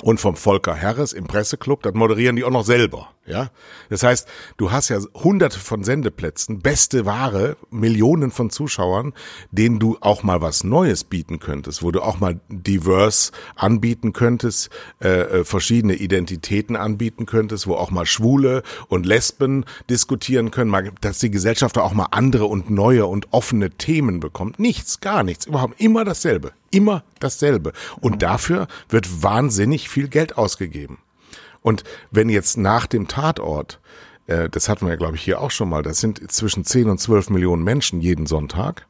und vom Volker Harris im Presseclub, das moderieren die auch noch selber. Ja, das heißt, du hast ja hunderte von Sendeplätzen, beste Ware, Millionen von Zuschauern, denen du auch mal was Neues bieten könntest, wo du auch mal diverse anbieten könntest, äh, äh, verschiedene Identitäten anbieten könntest, wo auch mal Schwule und Lesben diskutieren können, mal, dass die Gesellschaft auch mal andere und neue und offene Themen bekommt. Nichts, gar nichts, überhaupt immer dasselbe, immer dasselbe. Und dafür wird wahnsinnig viel Geld ausgegeben. Und wenn jetzt nach dem Tatort, äh, das hatten wir ja, glaube ich, hier auch schon mal, das sind zwischen 10 und 12 Millionen Menschen jeden Sonntag,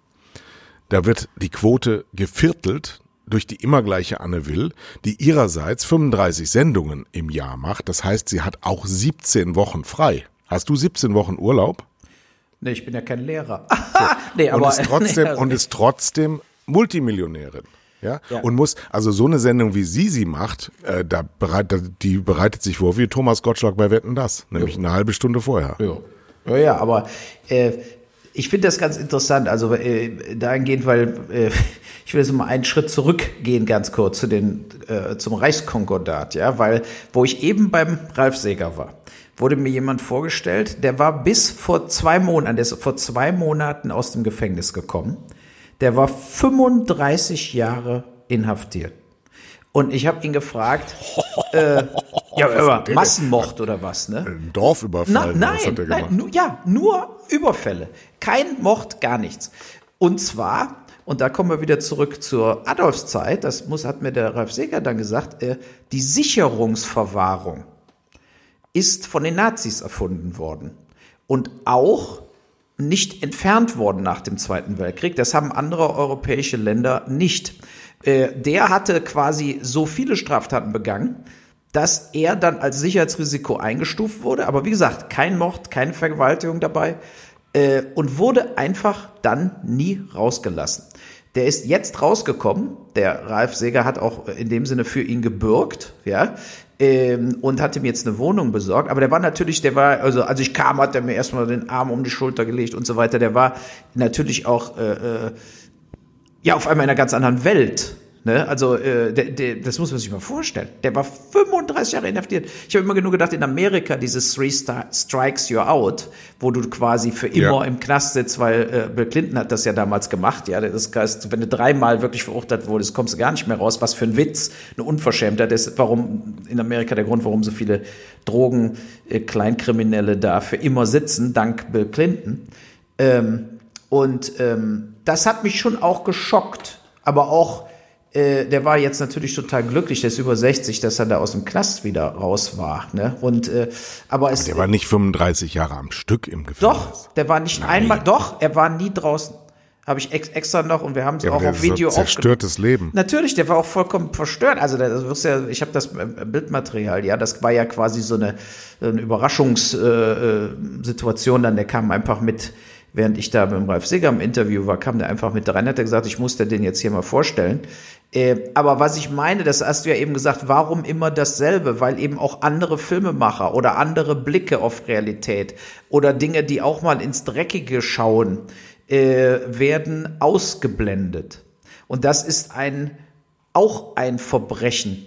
da wird die Quote geviertelt durch die immer gleiche Anne Will, die ihrerseits 35 Sendungen im Jahr macht. Das heißt, sie hat auch 17 Wochen frei. Hast du 17 Wochen Urlaub? Nee, ich bin ja kein Lehrer. nee, aber, und ist trotzdem, nee, also und ist trotzdem Multimillionärin. Ja? ja? Und muss, also so eine Sendung, wie sie sie macht, äh, da bereitet, die bereitet sich vor wie Thomas Gottschalk bei Wetten das, nämlich ja. eine halbe Stunde vorher. Ja, ja, ja aber äh, ich finde das ganz interessant, also äh, dahingehend, weil äh, ich will jetzt mal einen Schritt zurückgehen, ganz kurz zu den äh, zum Reichskonkordat, ja, weil wo ich eben beim Ralf Seger war, wurde mir jemand vorgestellt, der war bis vor zwei Monaten, der ist vor zwei Monaten aus dem Gefängnis gekommen der war 35 Jahre inhaftiert. Und ich habe ihn gefragt, äh, ja, über Massenmord oder was, ne? Ein Dorfüberfall. Na, nein, nein, nur, ja, nur Überfälle. Kein Mord, gar nichts. Und zwar, und da kommen wir wieder zurück zur Adolfszeit, das muss, hat mir der Ralf Seger dann gesagt, äh, die Sicherungsverwahrung ist von den Nazis erfunden worden. Und auch nicht entfernt worden nach dem Zweiten Weltkrieg. Das haben andere europäische Länder nicht. Äh, der hatte quasi so viele Straftaten begangen, dass er dann als Sicherheitsrisiko eingestuft wurde. Aber wie gesagt, kein Mord, keine Vergewaltigung dabei äh, und wurde einfach dann nie rausgelassen. Der ist jetzt rausgekommen. Der Ralf Seger hat auch in dem Sinne für ihn gebürgt, ja, ähm, und hat ihm jetzt eine Wohnung besorgt. Aber der war natürlich, der war, also als ich kam, hat er mir erstmal den Arm um die Schulter gelegt und so weiter. Der war natürlich auch, äh, äh, ja, auf einmal in einer ganz anderen Welt. Ne? Also äh, der, der, das muss man sich mal vorstellen. Der war 35 Jahre inhaftiert. Ich habe immer genug gedacht, in Amerika dieses Three Strikes You're Out, wo du quasi für immer ja. im Knast sitzt, weil äh, Bill Clinton hat das ja damals gemacht. Ja, das heißt, wenn du dreimal wirklich verurteilt wurdest, kommst du gar nicht mehr raus. Was für ein Witz, eine Unverschämtheit. Das ist warum in Amerika der Grund, warum so viele Drogen, äh, Kleinkriminelle da für immer sitzen, dank Bill Clinton. Ähm, und ähm, das hat mich schon auch geschockt, aber auch äh, der war jetzt natürlich total glücklich, der ist über 60, dass er da aus dem Knast wieder raus war. Ne? Und äh, aber es. Der war nicht 35 Jahre am Stück im Gefängnis. Doch, der war nicht Nein. einmal. Doch, er war nie draußen. Habe ich ex extra noch und wir haben es ja, auch auf Video so zerstörtes Leben. Natürlich, der war auch vollkommen verstört. Also das wirst ja, ich habe das äh, Bildmaterial, ja, das war ja quasi so eine, eine Überraschungssituation. Äh, dann der kam einfach mit während ich da mit dem Ralf Sigger im Interview war, kam der einfach mit rein, hat er gesagt, ich muss dir den jetzt hier mal vorstellen. Äh, aber was ich meine, das hast du ja eben gesagt, warum immer dasselbe? Weil eben auch andere Filmemacher oder andere Blicke auf Realität oder Dinge, die auch mal ins Dreckige schauen, äh, werden ausgeblendet. Und das ist ein, auch ein Verbrechen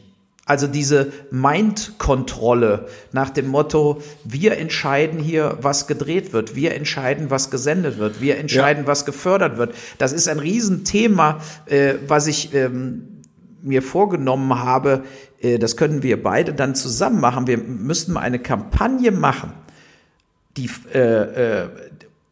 also diese Mind-Kontrolle nach dem Motto, wir entscheiden hier, was gedreht wird, wir entscheiden, was gesendet wird, wir entscheiden, ja. was gefördert wird. Das ist ein Riesenthema, äh, was ich ähm, mir vorgenommen habe, äh, das können wir beide dann zusammen machen. Wir müssten mal eine Kampagne machen, die äh, äh,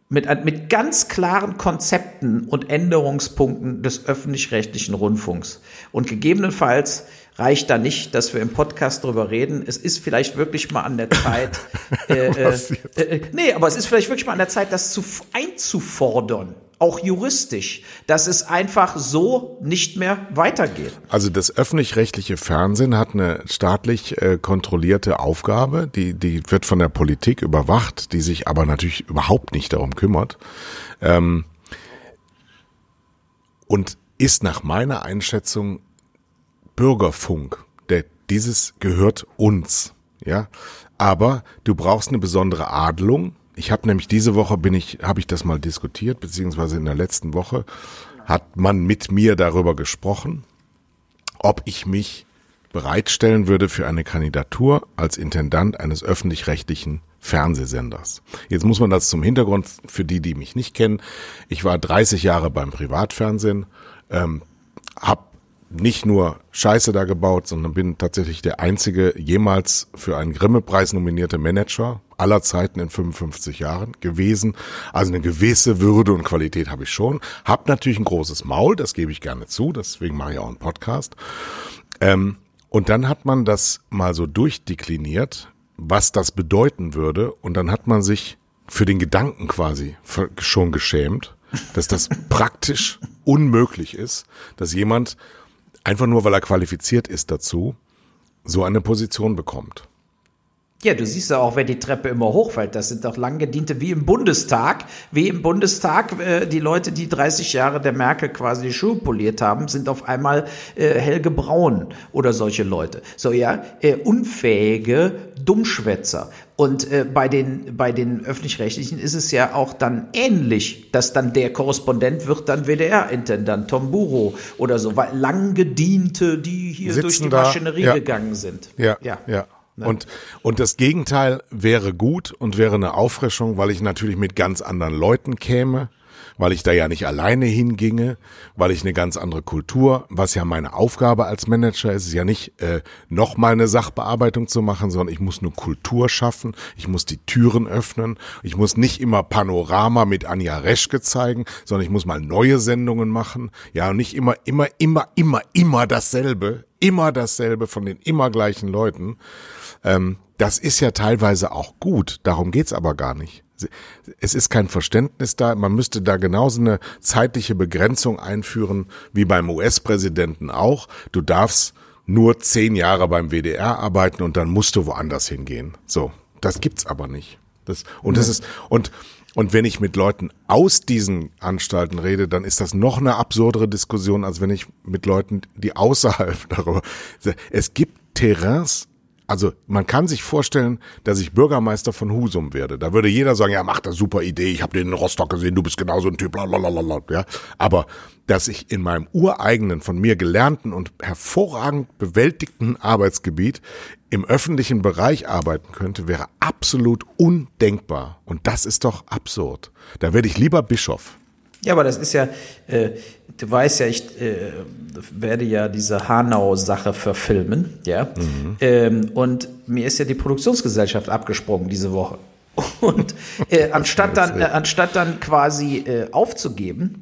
mit, mit ganz klaren Konzepten und Änderungspunkten des öffentlich-rechtlichen Rundfunks. Und gegebenenfalls reicht da nicht, dass wir im Podcast drüber reden. Es ist vielleicht wirklich mal an der Zeit, äh, äh, äh, nee, aber es ist vielleicht wirklich mal an der Zeit, das zu, einzufordern auch juristisch, dass es einfach so nicht mehr weitergeht. Also das öffentlich-rechtliche Fernsehen hat eine staatlich äh, kontrollierte Aufgabe, die, die wird von der Politik überwacht, die sich aber natürlich überhaupt nicht darum kümmert. Ähm, und ist nach meiner Einschätzung Bürgerfunk. Der, dieses gehört uns, ja. Aber du brauchst eine besondere Adelung. Ich habe nämlich diese Woche bin ich, habe ich das mal diskutiert, beziehungsweise in der letzten Woche hat man mit mir darüber gesprochen, ob ich mich bereitstellen würde für eine Kandidatur als Intendant eines öffentlich-rechtlichen Fernsehsenders. Jetzt muss man das zum Hintergrund für die, die mich nicht kennen. Ich war 30 Jahre beim Privatfernsehen, ähm, habe nicht nur Scheiße da gebaut, sondern bin tatsächlich der einzige jemals für einen Grimme-Preis nominierte Manager aller Zeiten in 55 Jahren gewesen. Also eine gewisse Würde und Qualität habe ich schon. Hab natürlich ein großes Maul, das gebe ich gerne zu, deswegen mache ich auch einen Podcast. Ähm, und dann hat man das mal so durchdekliniert, was das bedeuten würde. Und dann hat man sich für den Gedanken quasi schon geschämt, dass das praktisch unmöglich ist, dass jemand einfach nur weil er qualifiziert ist dazu, so eine Position bekommt. Ja, du siehst ja auch, wer die Treppe immer hochfällt. Das sind doch lang gediente, wie im Bundestag. Wie im Bundestag, äh, die Leute, die 30 Jahre der Merkel quasi die Schuhe poliert haben, sind auf einmal äh, Helge Braun oder solche Leute. So, ja, äh, unfähige Dummschwätzer. Und äh, bei den, bei den Öffentlich-Rechtlichen ist es ja auch dann ähnlich, dass dann der Korrespondent wird dann WDR-Intendant, Tom Buro oder so, weil lang gediente, die hier Sitzen durch die Maschinerie ja. gegangen sind. Ja, ja. ja. Ne? Und, und das Gegenteil wäre gut und wäre eine Auffrischung, weil ich natürlich mit ganz anderen Leuten käme, weil ich da ja nicht alleine hinginge, weil ich eine ganz andere Kultur, was ja meine Aufgabe als Manager ist, ist ja nicht äh, nochmal eine Sachbearbeitung zu machen, sondern ich muss eine Kultur schaffen, ich muss die Türen öffnen, ich muss nicht immer Panorama mit Anja Reschke zeigen, sondern ich muss mal neue Sendungen machen, ja, und nicht immer, immer, immer, immer, immer dasselbe, immer dasselbe von den immer gleichen Leuten. Ähm, das ist ja teilweise auch gut, darum geht's aber gar nicht. Es ist kein Verständnis da. Man müsste da genauso eine zeitliche Begrenzung einführen wie beim US-Präsidenten auch. Du darfst nur zehn Jahre beim WDR arbeiten und dann musst du woanders hingehen. So, das gibt's aber nicht. Das, und das ist, und Und wenn ich mit Leuten aus diesen Anstalten rede, dann ist das noch eine absurdere Diskussion, als wenn ich mit Leuten, die außerhalb darüber. Es gibt Terrains, also man kann sich vorstellen, dass ich Bürgermeister von Husum werde. Da würde jeder sagen, ja, mach das super Idee, ich habe den in Rostock gesehen, du bist genauso ein Typ, lalalala, ja. Aber dass ich in meinem ureigenen, von mir gelernten und hervorragend bewältigten Arbeitsgebiet im öffentlichen Bereich arbeiten könnte, wäre absolut undenkbar. Und das ist doch absurd. Da werde ich lieber Bischof. Ja, aber das ist ja, äh, du weißt ja, ich äh, werde ja diese Hanau-Sache verfilmen, ja. Mhm. Ähm, und mir ist ja die Produktionsgesellschaft abgesprungen diese Woche. Und äh, anstatt dann, anstatt dann quasi äh, aufzugeben,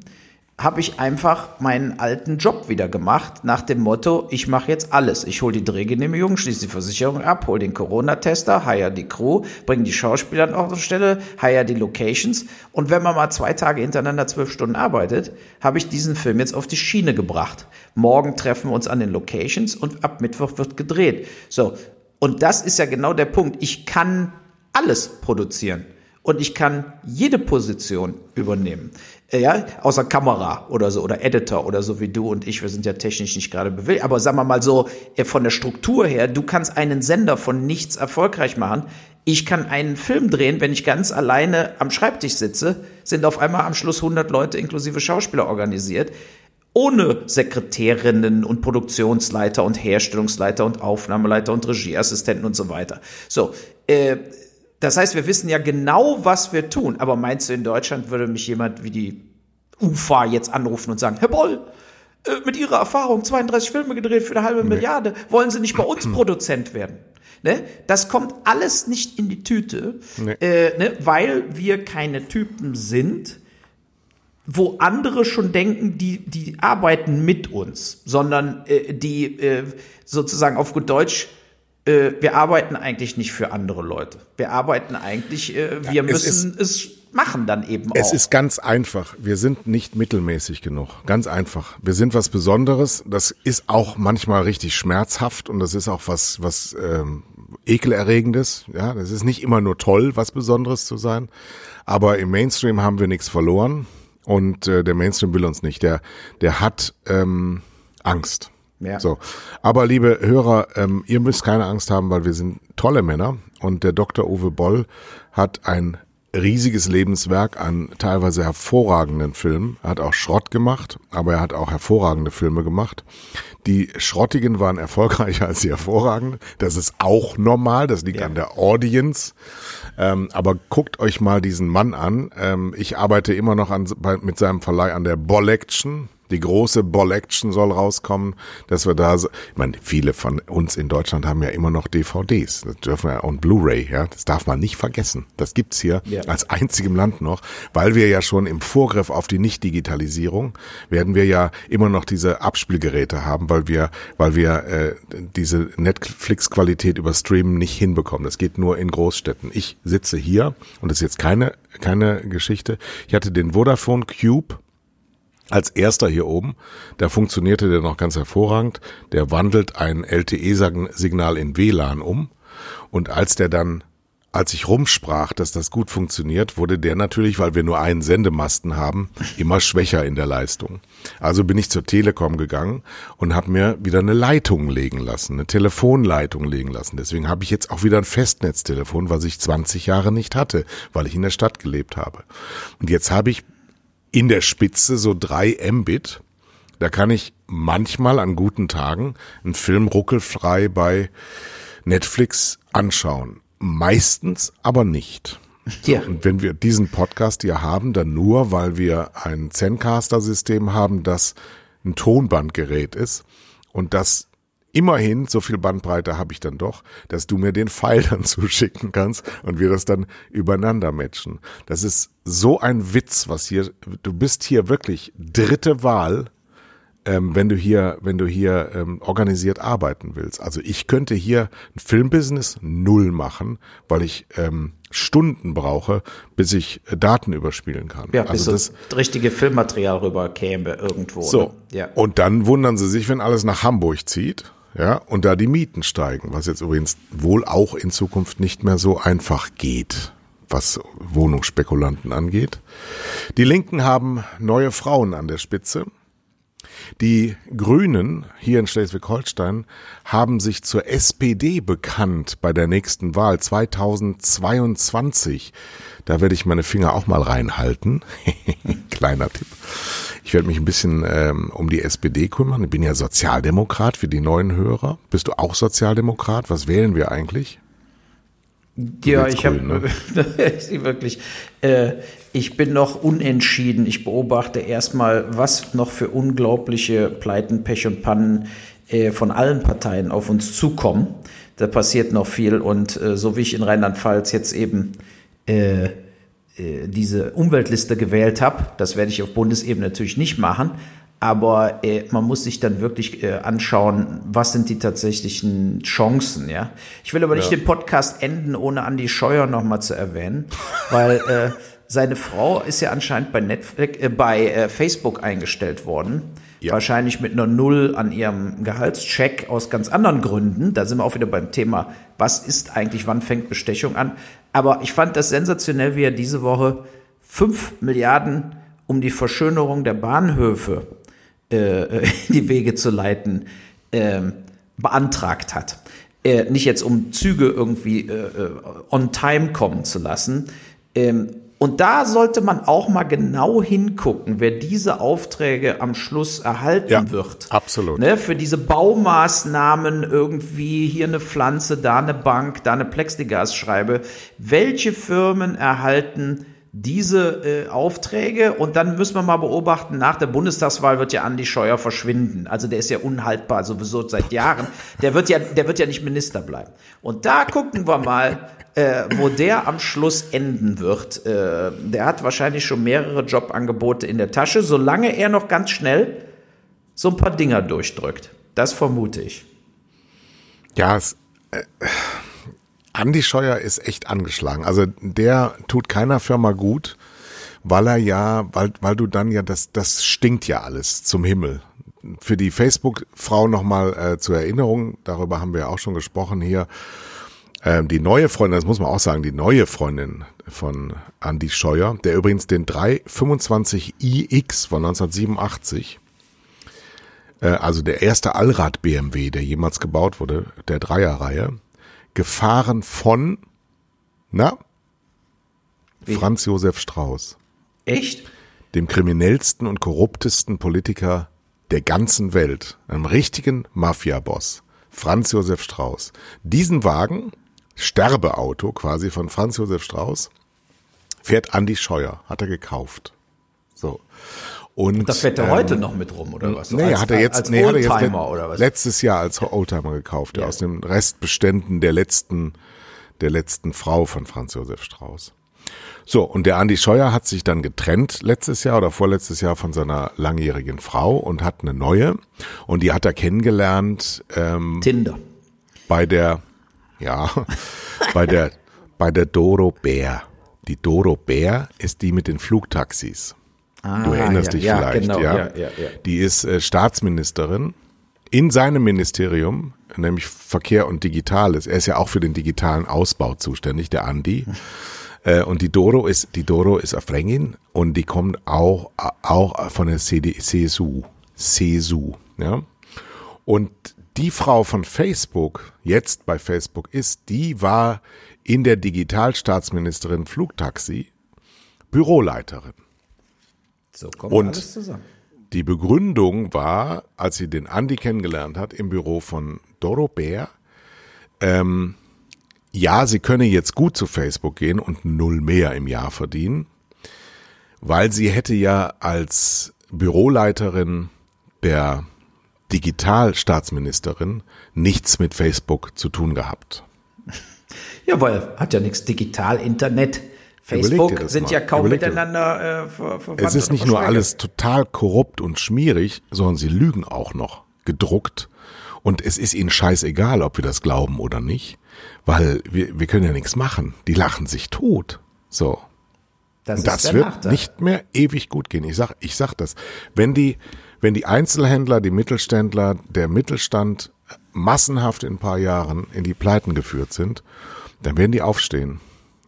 habe ich einfach meinen alten Job wieder gemacht, nach dem Motto, ich mache jetzt alles. Ich hole die Drehgenehmigung, schließe die Versicherung ab, hole den Corona-Tester, hire die Crew, bringe die Schauspieler an Ort und Stelle, hire die Locations. Und wenn man mal zwei Tage hintereinander zwölf Stunden arbeitet, habe ich diesen Film jetzt auf die Schiene gebracht. Morgen treffen wir uns an den Locations und ab Mittwoch wird gedreht. So. Und das ist ja genau der Punkt. Ich kann alles produzieren und ich kann jede Position übernehmen. Äh, ja, außer Kamera oder so oder Editor oder so wie du und ich, wir sind ja technisch nicht gerade bewegt, aber sagen wir mal so äh, von der Struktur her, du kannst einen Sender von nichts erfolgreich machen. Ich kann einen Film drehen, wenn ich ganz alleine am Schreibtisch sitze, sind auf einmal am Schluss 100 Leute inklusive Schauspieler organisiert ohne Sekretärinnen und Produktionsleiter und Herstellungsleiter und Aufnahmeleiter und Regieassistenten und so weiter. So, äh, das heißt, wir wissen ja genau, was wir tun. Aber meinst du, in Deutschland würde mich jemand wie die UFA jetzt anrufen und sagen, Herr Boll, äh, mit Ihrer Erfahrung 32 Filme gedreht für eine halbe nee. Milliarde, wollen Sie nicht bei uns Produzent werden? Ne? Das kommt alles nicht in die Tüte, nee. äh, ne? weil wir keine Typen sind, wo andere schon denken, die, die arbeiten mit uns, sondern äh, die äh, sozusagen auf gut Deutsch äh, wir arbeiten eigentlich nicht für andere Leute. Wir arbeiten eigentlich, äh, wir ja, müssen es, es, machen dann eben auch. Es ist ganz einfach. Wir sind nicht mittelmäßig genug. Ganz einfach. Wir sind was Besonderes. Das ist auch manchmal richtig schmerzhaft und das ist auch was, was ähm, ekelerregendes. Ja, das ist nicht immer nur toll, was Besonderes zu sein. Aber im Mainstream haben wir nichts verloren und äh, der Mainstream will uns nicht. Der, der hat ähm, Angst. Ja. So. Aber liebe Hörer, ähm, ihr müsst keine Angst haben, weil wir sind tolle Männer und der Dr. Uwe Boll hat ein riesiges Lebenswerk an teilweise hervorragenden Filmen. Er hat auch Schrott gemacht, aber er hat auch hervorragende Filme gemacht. Die Schrottigen waren erfolgreicher als die hervorragenden. Das ist auch normal, das liegt ja. an der Audience. Ähm, aber guckt euch mal diesen Mann an. Ähm, ich arbeite immer noch an, bei, mit seinem Verleih an der Bollection. Die große Ball-Action soll rauskommen, dass wir da, so, ich meine, viele von uns in Deutschland haben ja immer noch DVDs, das dürfen wir und Blu-ray, ja, das darf man nicht vergessen. Das gibt's hier ja. als einzigem Land noch, weil wir ja schon im Vorgriff auf die Nicht-Digitalisierung werden wir ja immer noch diese Abspielgeräte haben, weil wir, weil wir äh, diese Netflix-Qualität über Streamen nicht hinbekommen. Das geht nur in Großstädten. Ich sitze hier und das ist jetzt keine keine Geschichte. Ich hatte den Vodafone Cube als erster hier oben. Da funktionierte der noch ganz hervorragend. Der wandelt ein LTE-Signal in WLAN um. Und als der dann, als ich rumsprach, dass das gut funktioniert, wurde der natürlich, weil wir nur einen Sendemasten haben, immer schwächer in der Leistung. Also bin ich zur Telekom gegangen und habe mir wieder eine Leitung legen lassen, eine Telefonleitung legen lassen. Deswegen habe ich jetzt auch wieder ein Festnetztelefon, was ich 20 Jahre nicht hatte, weil ich in der Stadt gelebt habe. Und jetzt habe ich in der Spitze so drei Mbit. Da kann ich manchmal an guten Tagen einen Film ruckelfrei bei Netflix anschauen. Meistens aber nicht. Ja. Und wenn wir diesen Podcast hier haben, dann nur, weil wir ein Zencaster-System haben, das ein Tonbandgerät ist und das immerhin, so viel Bandbreite habe ich dann doch, dass du mir den Pfeil dann zuschicken kannst und wir das dann übereinander matchen. Das ist so ein Witz, was hier, du bist hier wirklich dritte Wahl, ähm, wenn du hier, wenn du hier ähm, organisiert arbeiten willst. Also ich könnte hier ein Filmbusiness null machen, weil ich ähm, Stunden brauche, bis ich äh, Daten überspielen kann. Ja, bis also das, das richtige Filmmaterial rüberkäme irgendwo. So. Ne? Ja. Und dann wundern sie sich, wenn alles nach Hamburg zieht ja, und da die Mieten steigen, was jetzt übrigens wohl auch in Zukunft nicht mehr so einfach geht. was Wohnungsspekulanten angeht. Die Linken haben neue Frauen an der Spitze. Die Grünen hier in Schleswig-Holstein haben sich zur SPD bekannt bei der nächsten Wahl 2022. Da werde ich meine Finger auch mal reinhalten. Kleiner Tipp. Ich werde mich ein bisschen ähm, um die SPD kümmern. Ich bin ja Sozialdemokrat für die neuen Hörer. Bist du auch Sozialdemokrat? Was wählen wir eigentlich? Ja, ich habe ne? wirklich. Äh, ich bin noch unentschieden. Ich beobachte erstmal, was noch für unglaubliche Pleiten, Pech und Pannen äh, von allen Parteien auf uns zukommen. Da passiert noch viel und äh, so wie ich in Rheinland-Pfalz jetzt eben äh, äh, diese Umweltliste gewählt habe, das werde ich auf Bundesebene natürlich nicht machen, aber äh, man muss sich dann wirklich äh, anschauen, was sind die tatsächlichen Chancen, ja. Ich will aber nicht ja. den Podcast enden, ohne Andi Scheuer nochmal zu erwähnen, weil äh, seine Frau ist ja anscheinend bei Netflix, äh, bei äh, Facebook eingestellt worden. Ja. Wahrscheinlich mit einer Null an ihrem Gehaltscheck aus ganz anderen Gründen. Da sind wir auch wieder beim Thema, was ist eigentlich, wann fängt Bestechung an? Aber ich fand das sensationell, wie er diese Woche fünf Milliarden um die Verschönerung der Bahnhöfe äh, in die Wege zu leiten, äh, beantragt hat. Äh, nicht jetzt um Züge irgendwie äh, äh, on time kommen zu lassen. Und da sollte man auch mal genau hingucken, wer diese Aufträge am Schluss erhalten ja, wird. Absolut. Ne, für diese Baumaßnahmen irgendwie hier eine Pflanze, da eine Bank, da eine Plexiglasschreibe. Welche Firmen erhalten diese äh, Aufträge und dann müssen wir mal beobachten, nach der Bundestagswahl wird ja Andi Scheuer verschwinden. Also der ist ja unhaltbar sowieso seit Jahren. Der wird ja, der wird ja nicht Minister bleiben. Und da gucken wir mal, äh, wo der am Schluss enden wird. Äh, der hat wahrscheinlich schon mehrere Jobangebote in der Tasche, solange er noch ganz schnell so ein paar Dinger durchdrückt. Das vermute ich. Ja, es, äh, Andi Scheuer ist echt angeschlagen. Also der tut keiner Firma gut, weil er ja, weil, weil du dann ja, das, das stinkt ja alles zum Himmel. Für die Facebook-Frau nochmal äh, zur Erinnerung, darüber haben wir auch schon gesprochen hier. Ähm, die neue Freundin, das muss man auch sagen, die neue Freundin von Andy Scheuer, der übrigens den 325iX von 1987, äh, also der erste Allrad-BMW, der jemals gebaut wurde, der Dreierreihe, gefahren von, na, Wie? Franz Josef Strauß. Echt? Dem kriminellsten und korruptesten Politiker der ganzen Welt, einem richtigen Mafia-Boss. Franz Josef Strauß. Diesen Wagen Sterbeauto quasi von Franz Josef Strauß fährt Andi Scheuer, hat er gekauft. So. Und, das fährt er ähm, heute noch mit rum, oder was? So nee, als, hat er jetzt, als nee, hat er jetzt oder was? letztes Jahr als Oldtimer gekauft, ja. aus den Restbeständen der letzten, der letzten Frau von Franz Josef Strauß. So, und der Andi Scheuer hat sich dann getrennt letztes Jahr oder vorletztes Jahr von seiner langjährigen Frau und hat eine neue. Und die hat er kennengelernt. Ähm, Tinder. Bei der, ja, bei der, bei der Doro Bär. Die Doro Bär ist die mit den Flugtaxis. Ah, du erinnerst ja, dich ja, vielleicht, genau, ja? ja? Die ist äh, Staatsministerin in seinem Ministerium, nämlich Verkehr und Digitales. Er ist ja auch für den digitalen Ausbau zuständig, der Andi. Äh, und die Doro ist, die Doro ist Afrengin und die kommt auch, auch von der CD, CSU. CSU, ja. Und die Frau von Facebook, jetzt bei Facebook ist, die war in der Digitalstaatsministerin Flugtaxi Büroleiterin. So kommt Und alles zusammen. Die Begründung war, als sie den Andi kennengelernt hat im Büro von Doro Bär, ähm, ja, sie könne jetzt gut zu Facebook gehen und null mehr im Jahr verdienen, weil sie hätte ja als Büroleiterin der Digitalstaatsministerin nichts mit Facebook zu tun gehabt. Ja, weil hat ja nichts Digital, Internet. Facebook sind mal. ja kaum Überleg miteinander äh, ver verwandt. Es ist nicht nur alles total korrupt und schmierig, sondern sie lügen auch noch, gedruckt. Und es ist ihnen scheißegal, ob wir das glauben oder nicht, weil wir, wir können ja nichts machen. Die lachen sich tot. So. Das, das wird Nachteil. nicht mehr ewig gut gehen. Ich sag, ich sag das. Wenn die, wenn die Einzelhändler, die Mittelständler, der Mittelstand massenhaft in ein paar Jahren in die Pleiten geführt sind, dann werden die aufstehen.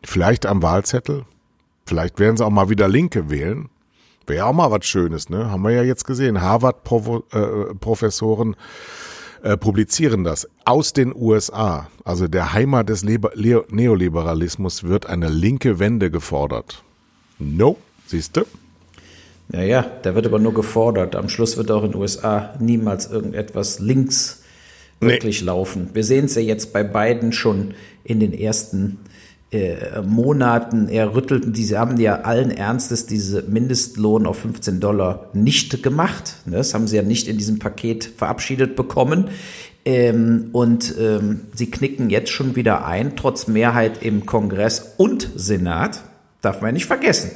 Vielleicht am Wahlzettel. Vielleicht werden sie auch mal wieder Linke wählen. Wäre auch mal was Schönes, ne? Haben wir ja jetzt gesehen. Harvard-Professoren äh, publizieren das aus den USA. Also der Heimat des Leber Leo Neoliberalismus wird eine linke Wende gefordert. No, siehst du? Ja, ja, da wird aber nur gefordert. Am Schluss wird auch in den USA niemals irgendetwas links wirklich nee. laufen. Wir sehen es ja jetzt bei beiden schon in den ersten äh, Monaten. Er rüttelt, diese haben ja allen Ernstes diese Mindestlohn auf 15 Dollar nicht gemacht. Ne? Das haben sie ja nicht in diesem Paket verabschiedet bekommen. Ähm, und ähm, sie knicken jetzt schon wieder ein, trotz Mehrheit im Kongress und Senat. Darf man nicht vergessen.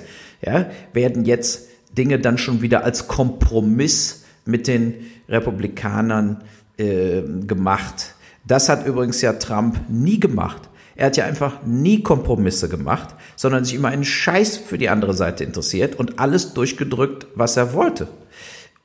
Ja, werden jetzt Dinge dann schon wieder als Kompromiss mit den Republikanern äh, gemacht. Das hat übrigens ja Trump nie gemacht. Er hat ja einfach nie Kompromisse gemacht, sondern sich immer einen Scheiß für die andere Seite interessiert und alles durchgedrückt, was er wollte.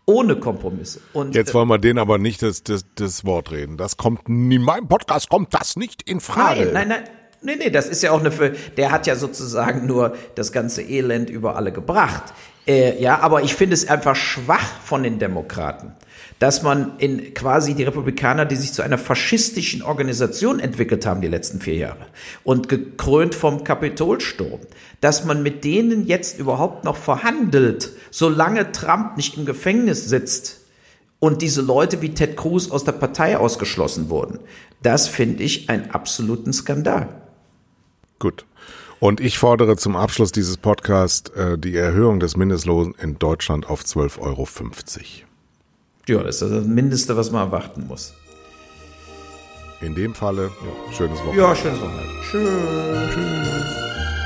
Ohne Kompromisse. Und, Jetzt wollen wir den aber nicht das, das, das Wort reden. Das kommt in meinem Podcast kommt das nicht in Frage. Nein, nein, nein. Nee, nee, das ist ja auch eine, der hat ja sozusagen nur das ganze Elend über alle gebracht. Äh, ja, aber ich finde es einfach schwach von den Demokraten, dass man in quasi die Republikaner, die sich zu einer faschistischen Organisation entwickelt haben die letzten vier Jahre und gekrönt vom Kapitolsturm, dass man mit denen jetzt überhaupt noch verhandelt, solange Trump nicht im Gefängnis sitzt und diese Leute wie Ted Cruz aus der Partei ausgeschlossen wurden. Das finde ich einen absoluten Skandal. Gut. Und ich fordere zum Abschluss dieses Podcasts äh, die Erhöhung des Mindestlohns in Deutschland auf 12,50 Euro. Ja, das ist das Mindeste, was man erwarten muss. In dem Falle, ja, schönes Wochenende. Ja, schönes Wochenende. Tschüss. Tschüss.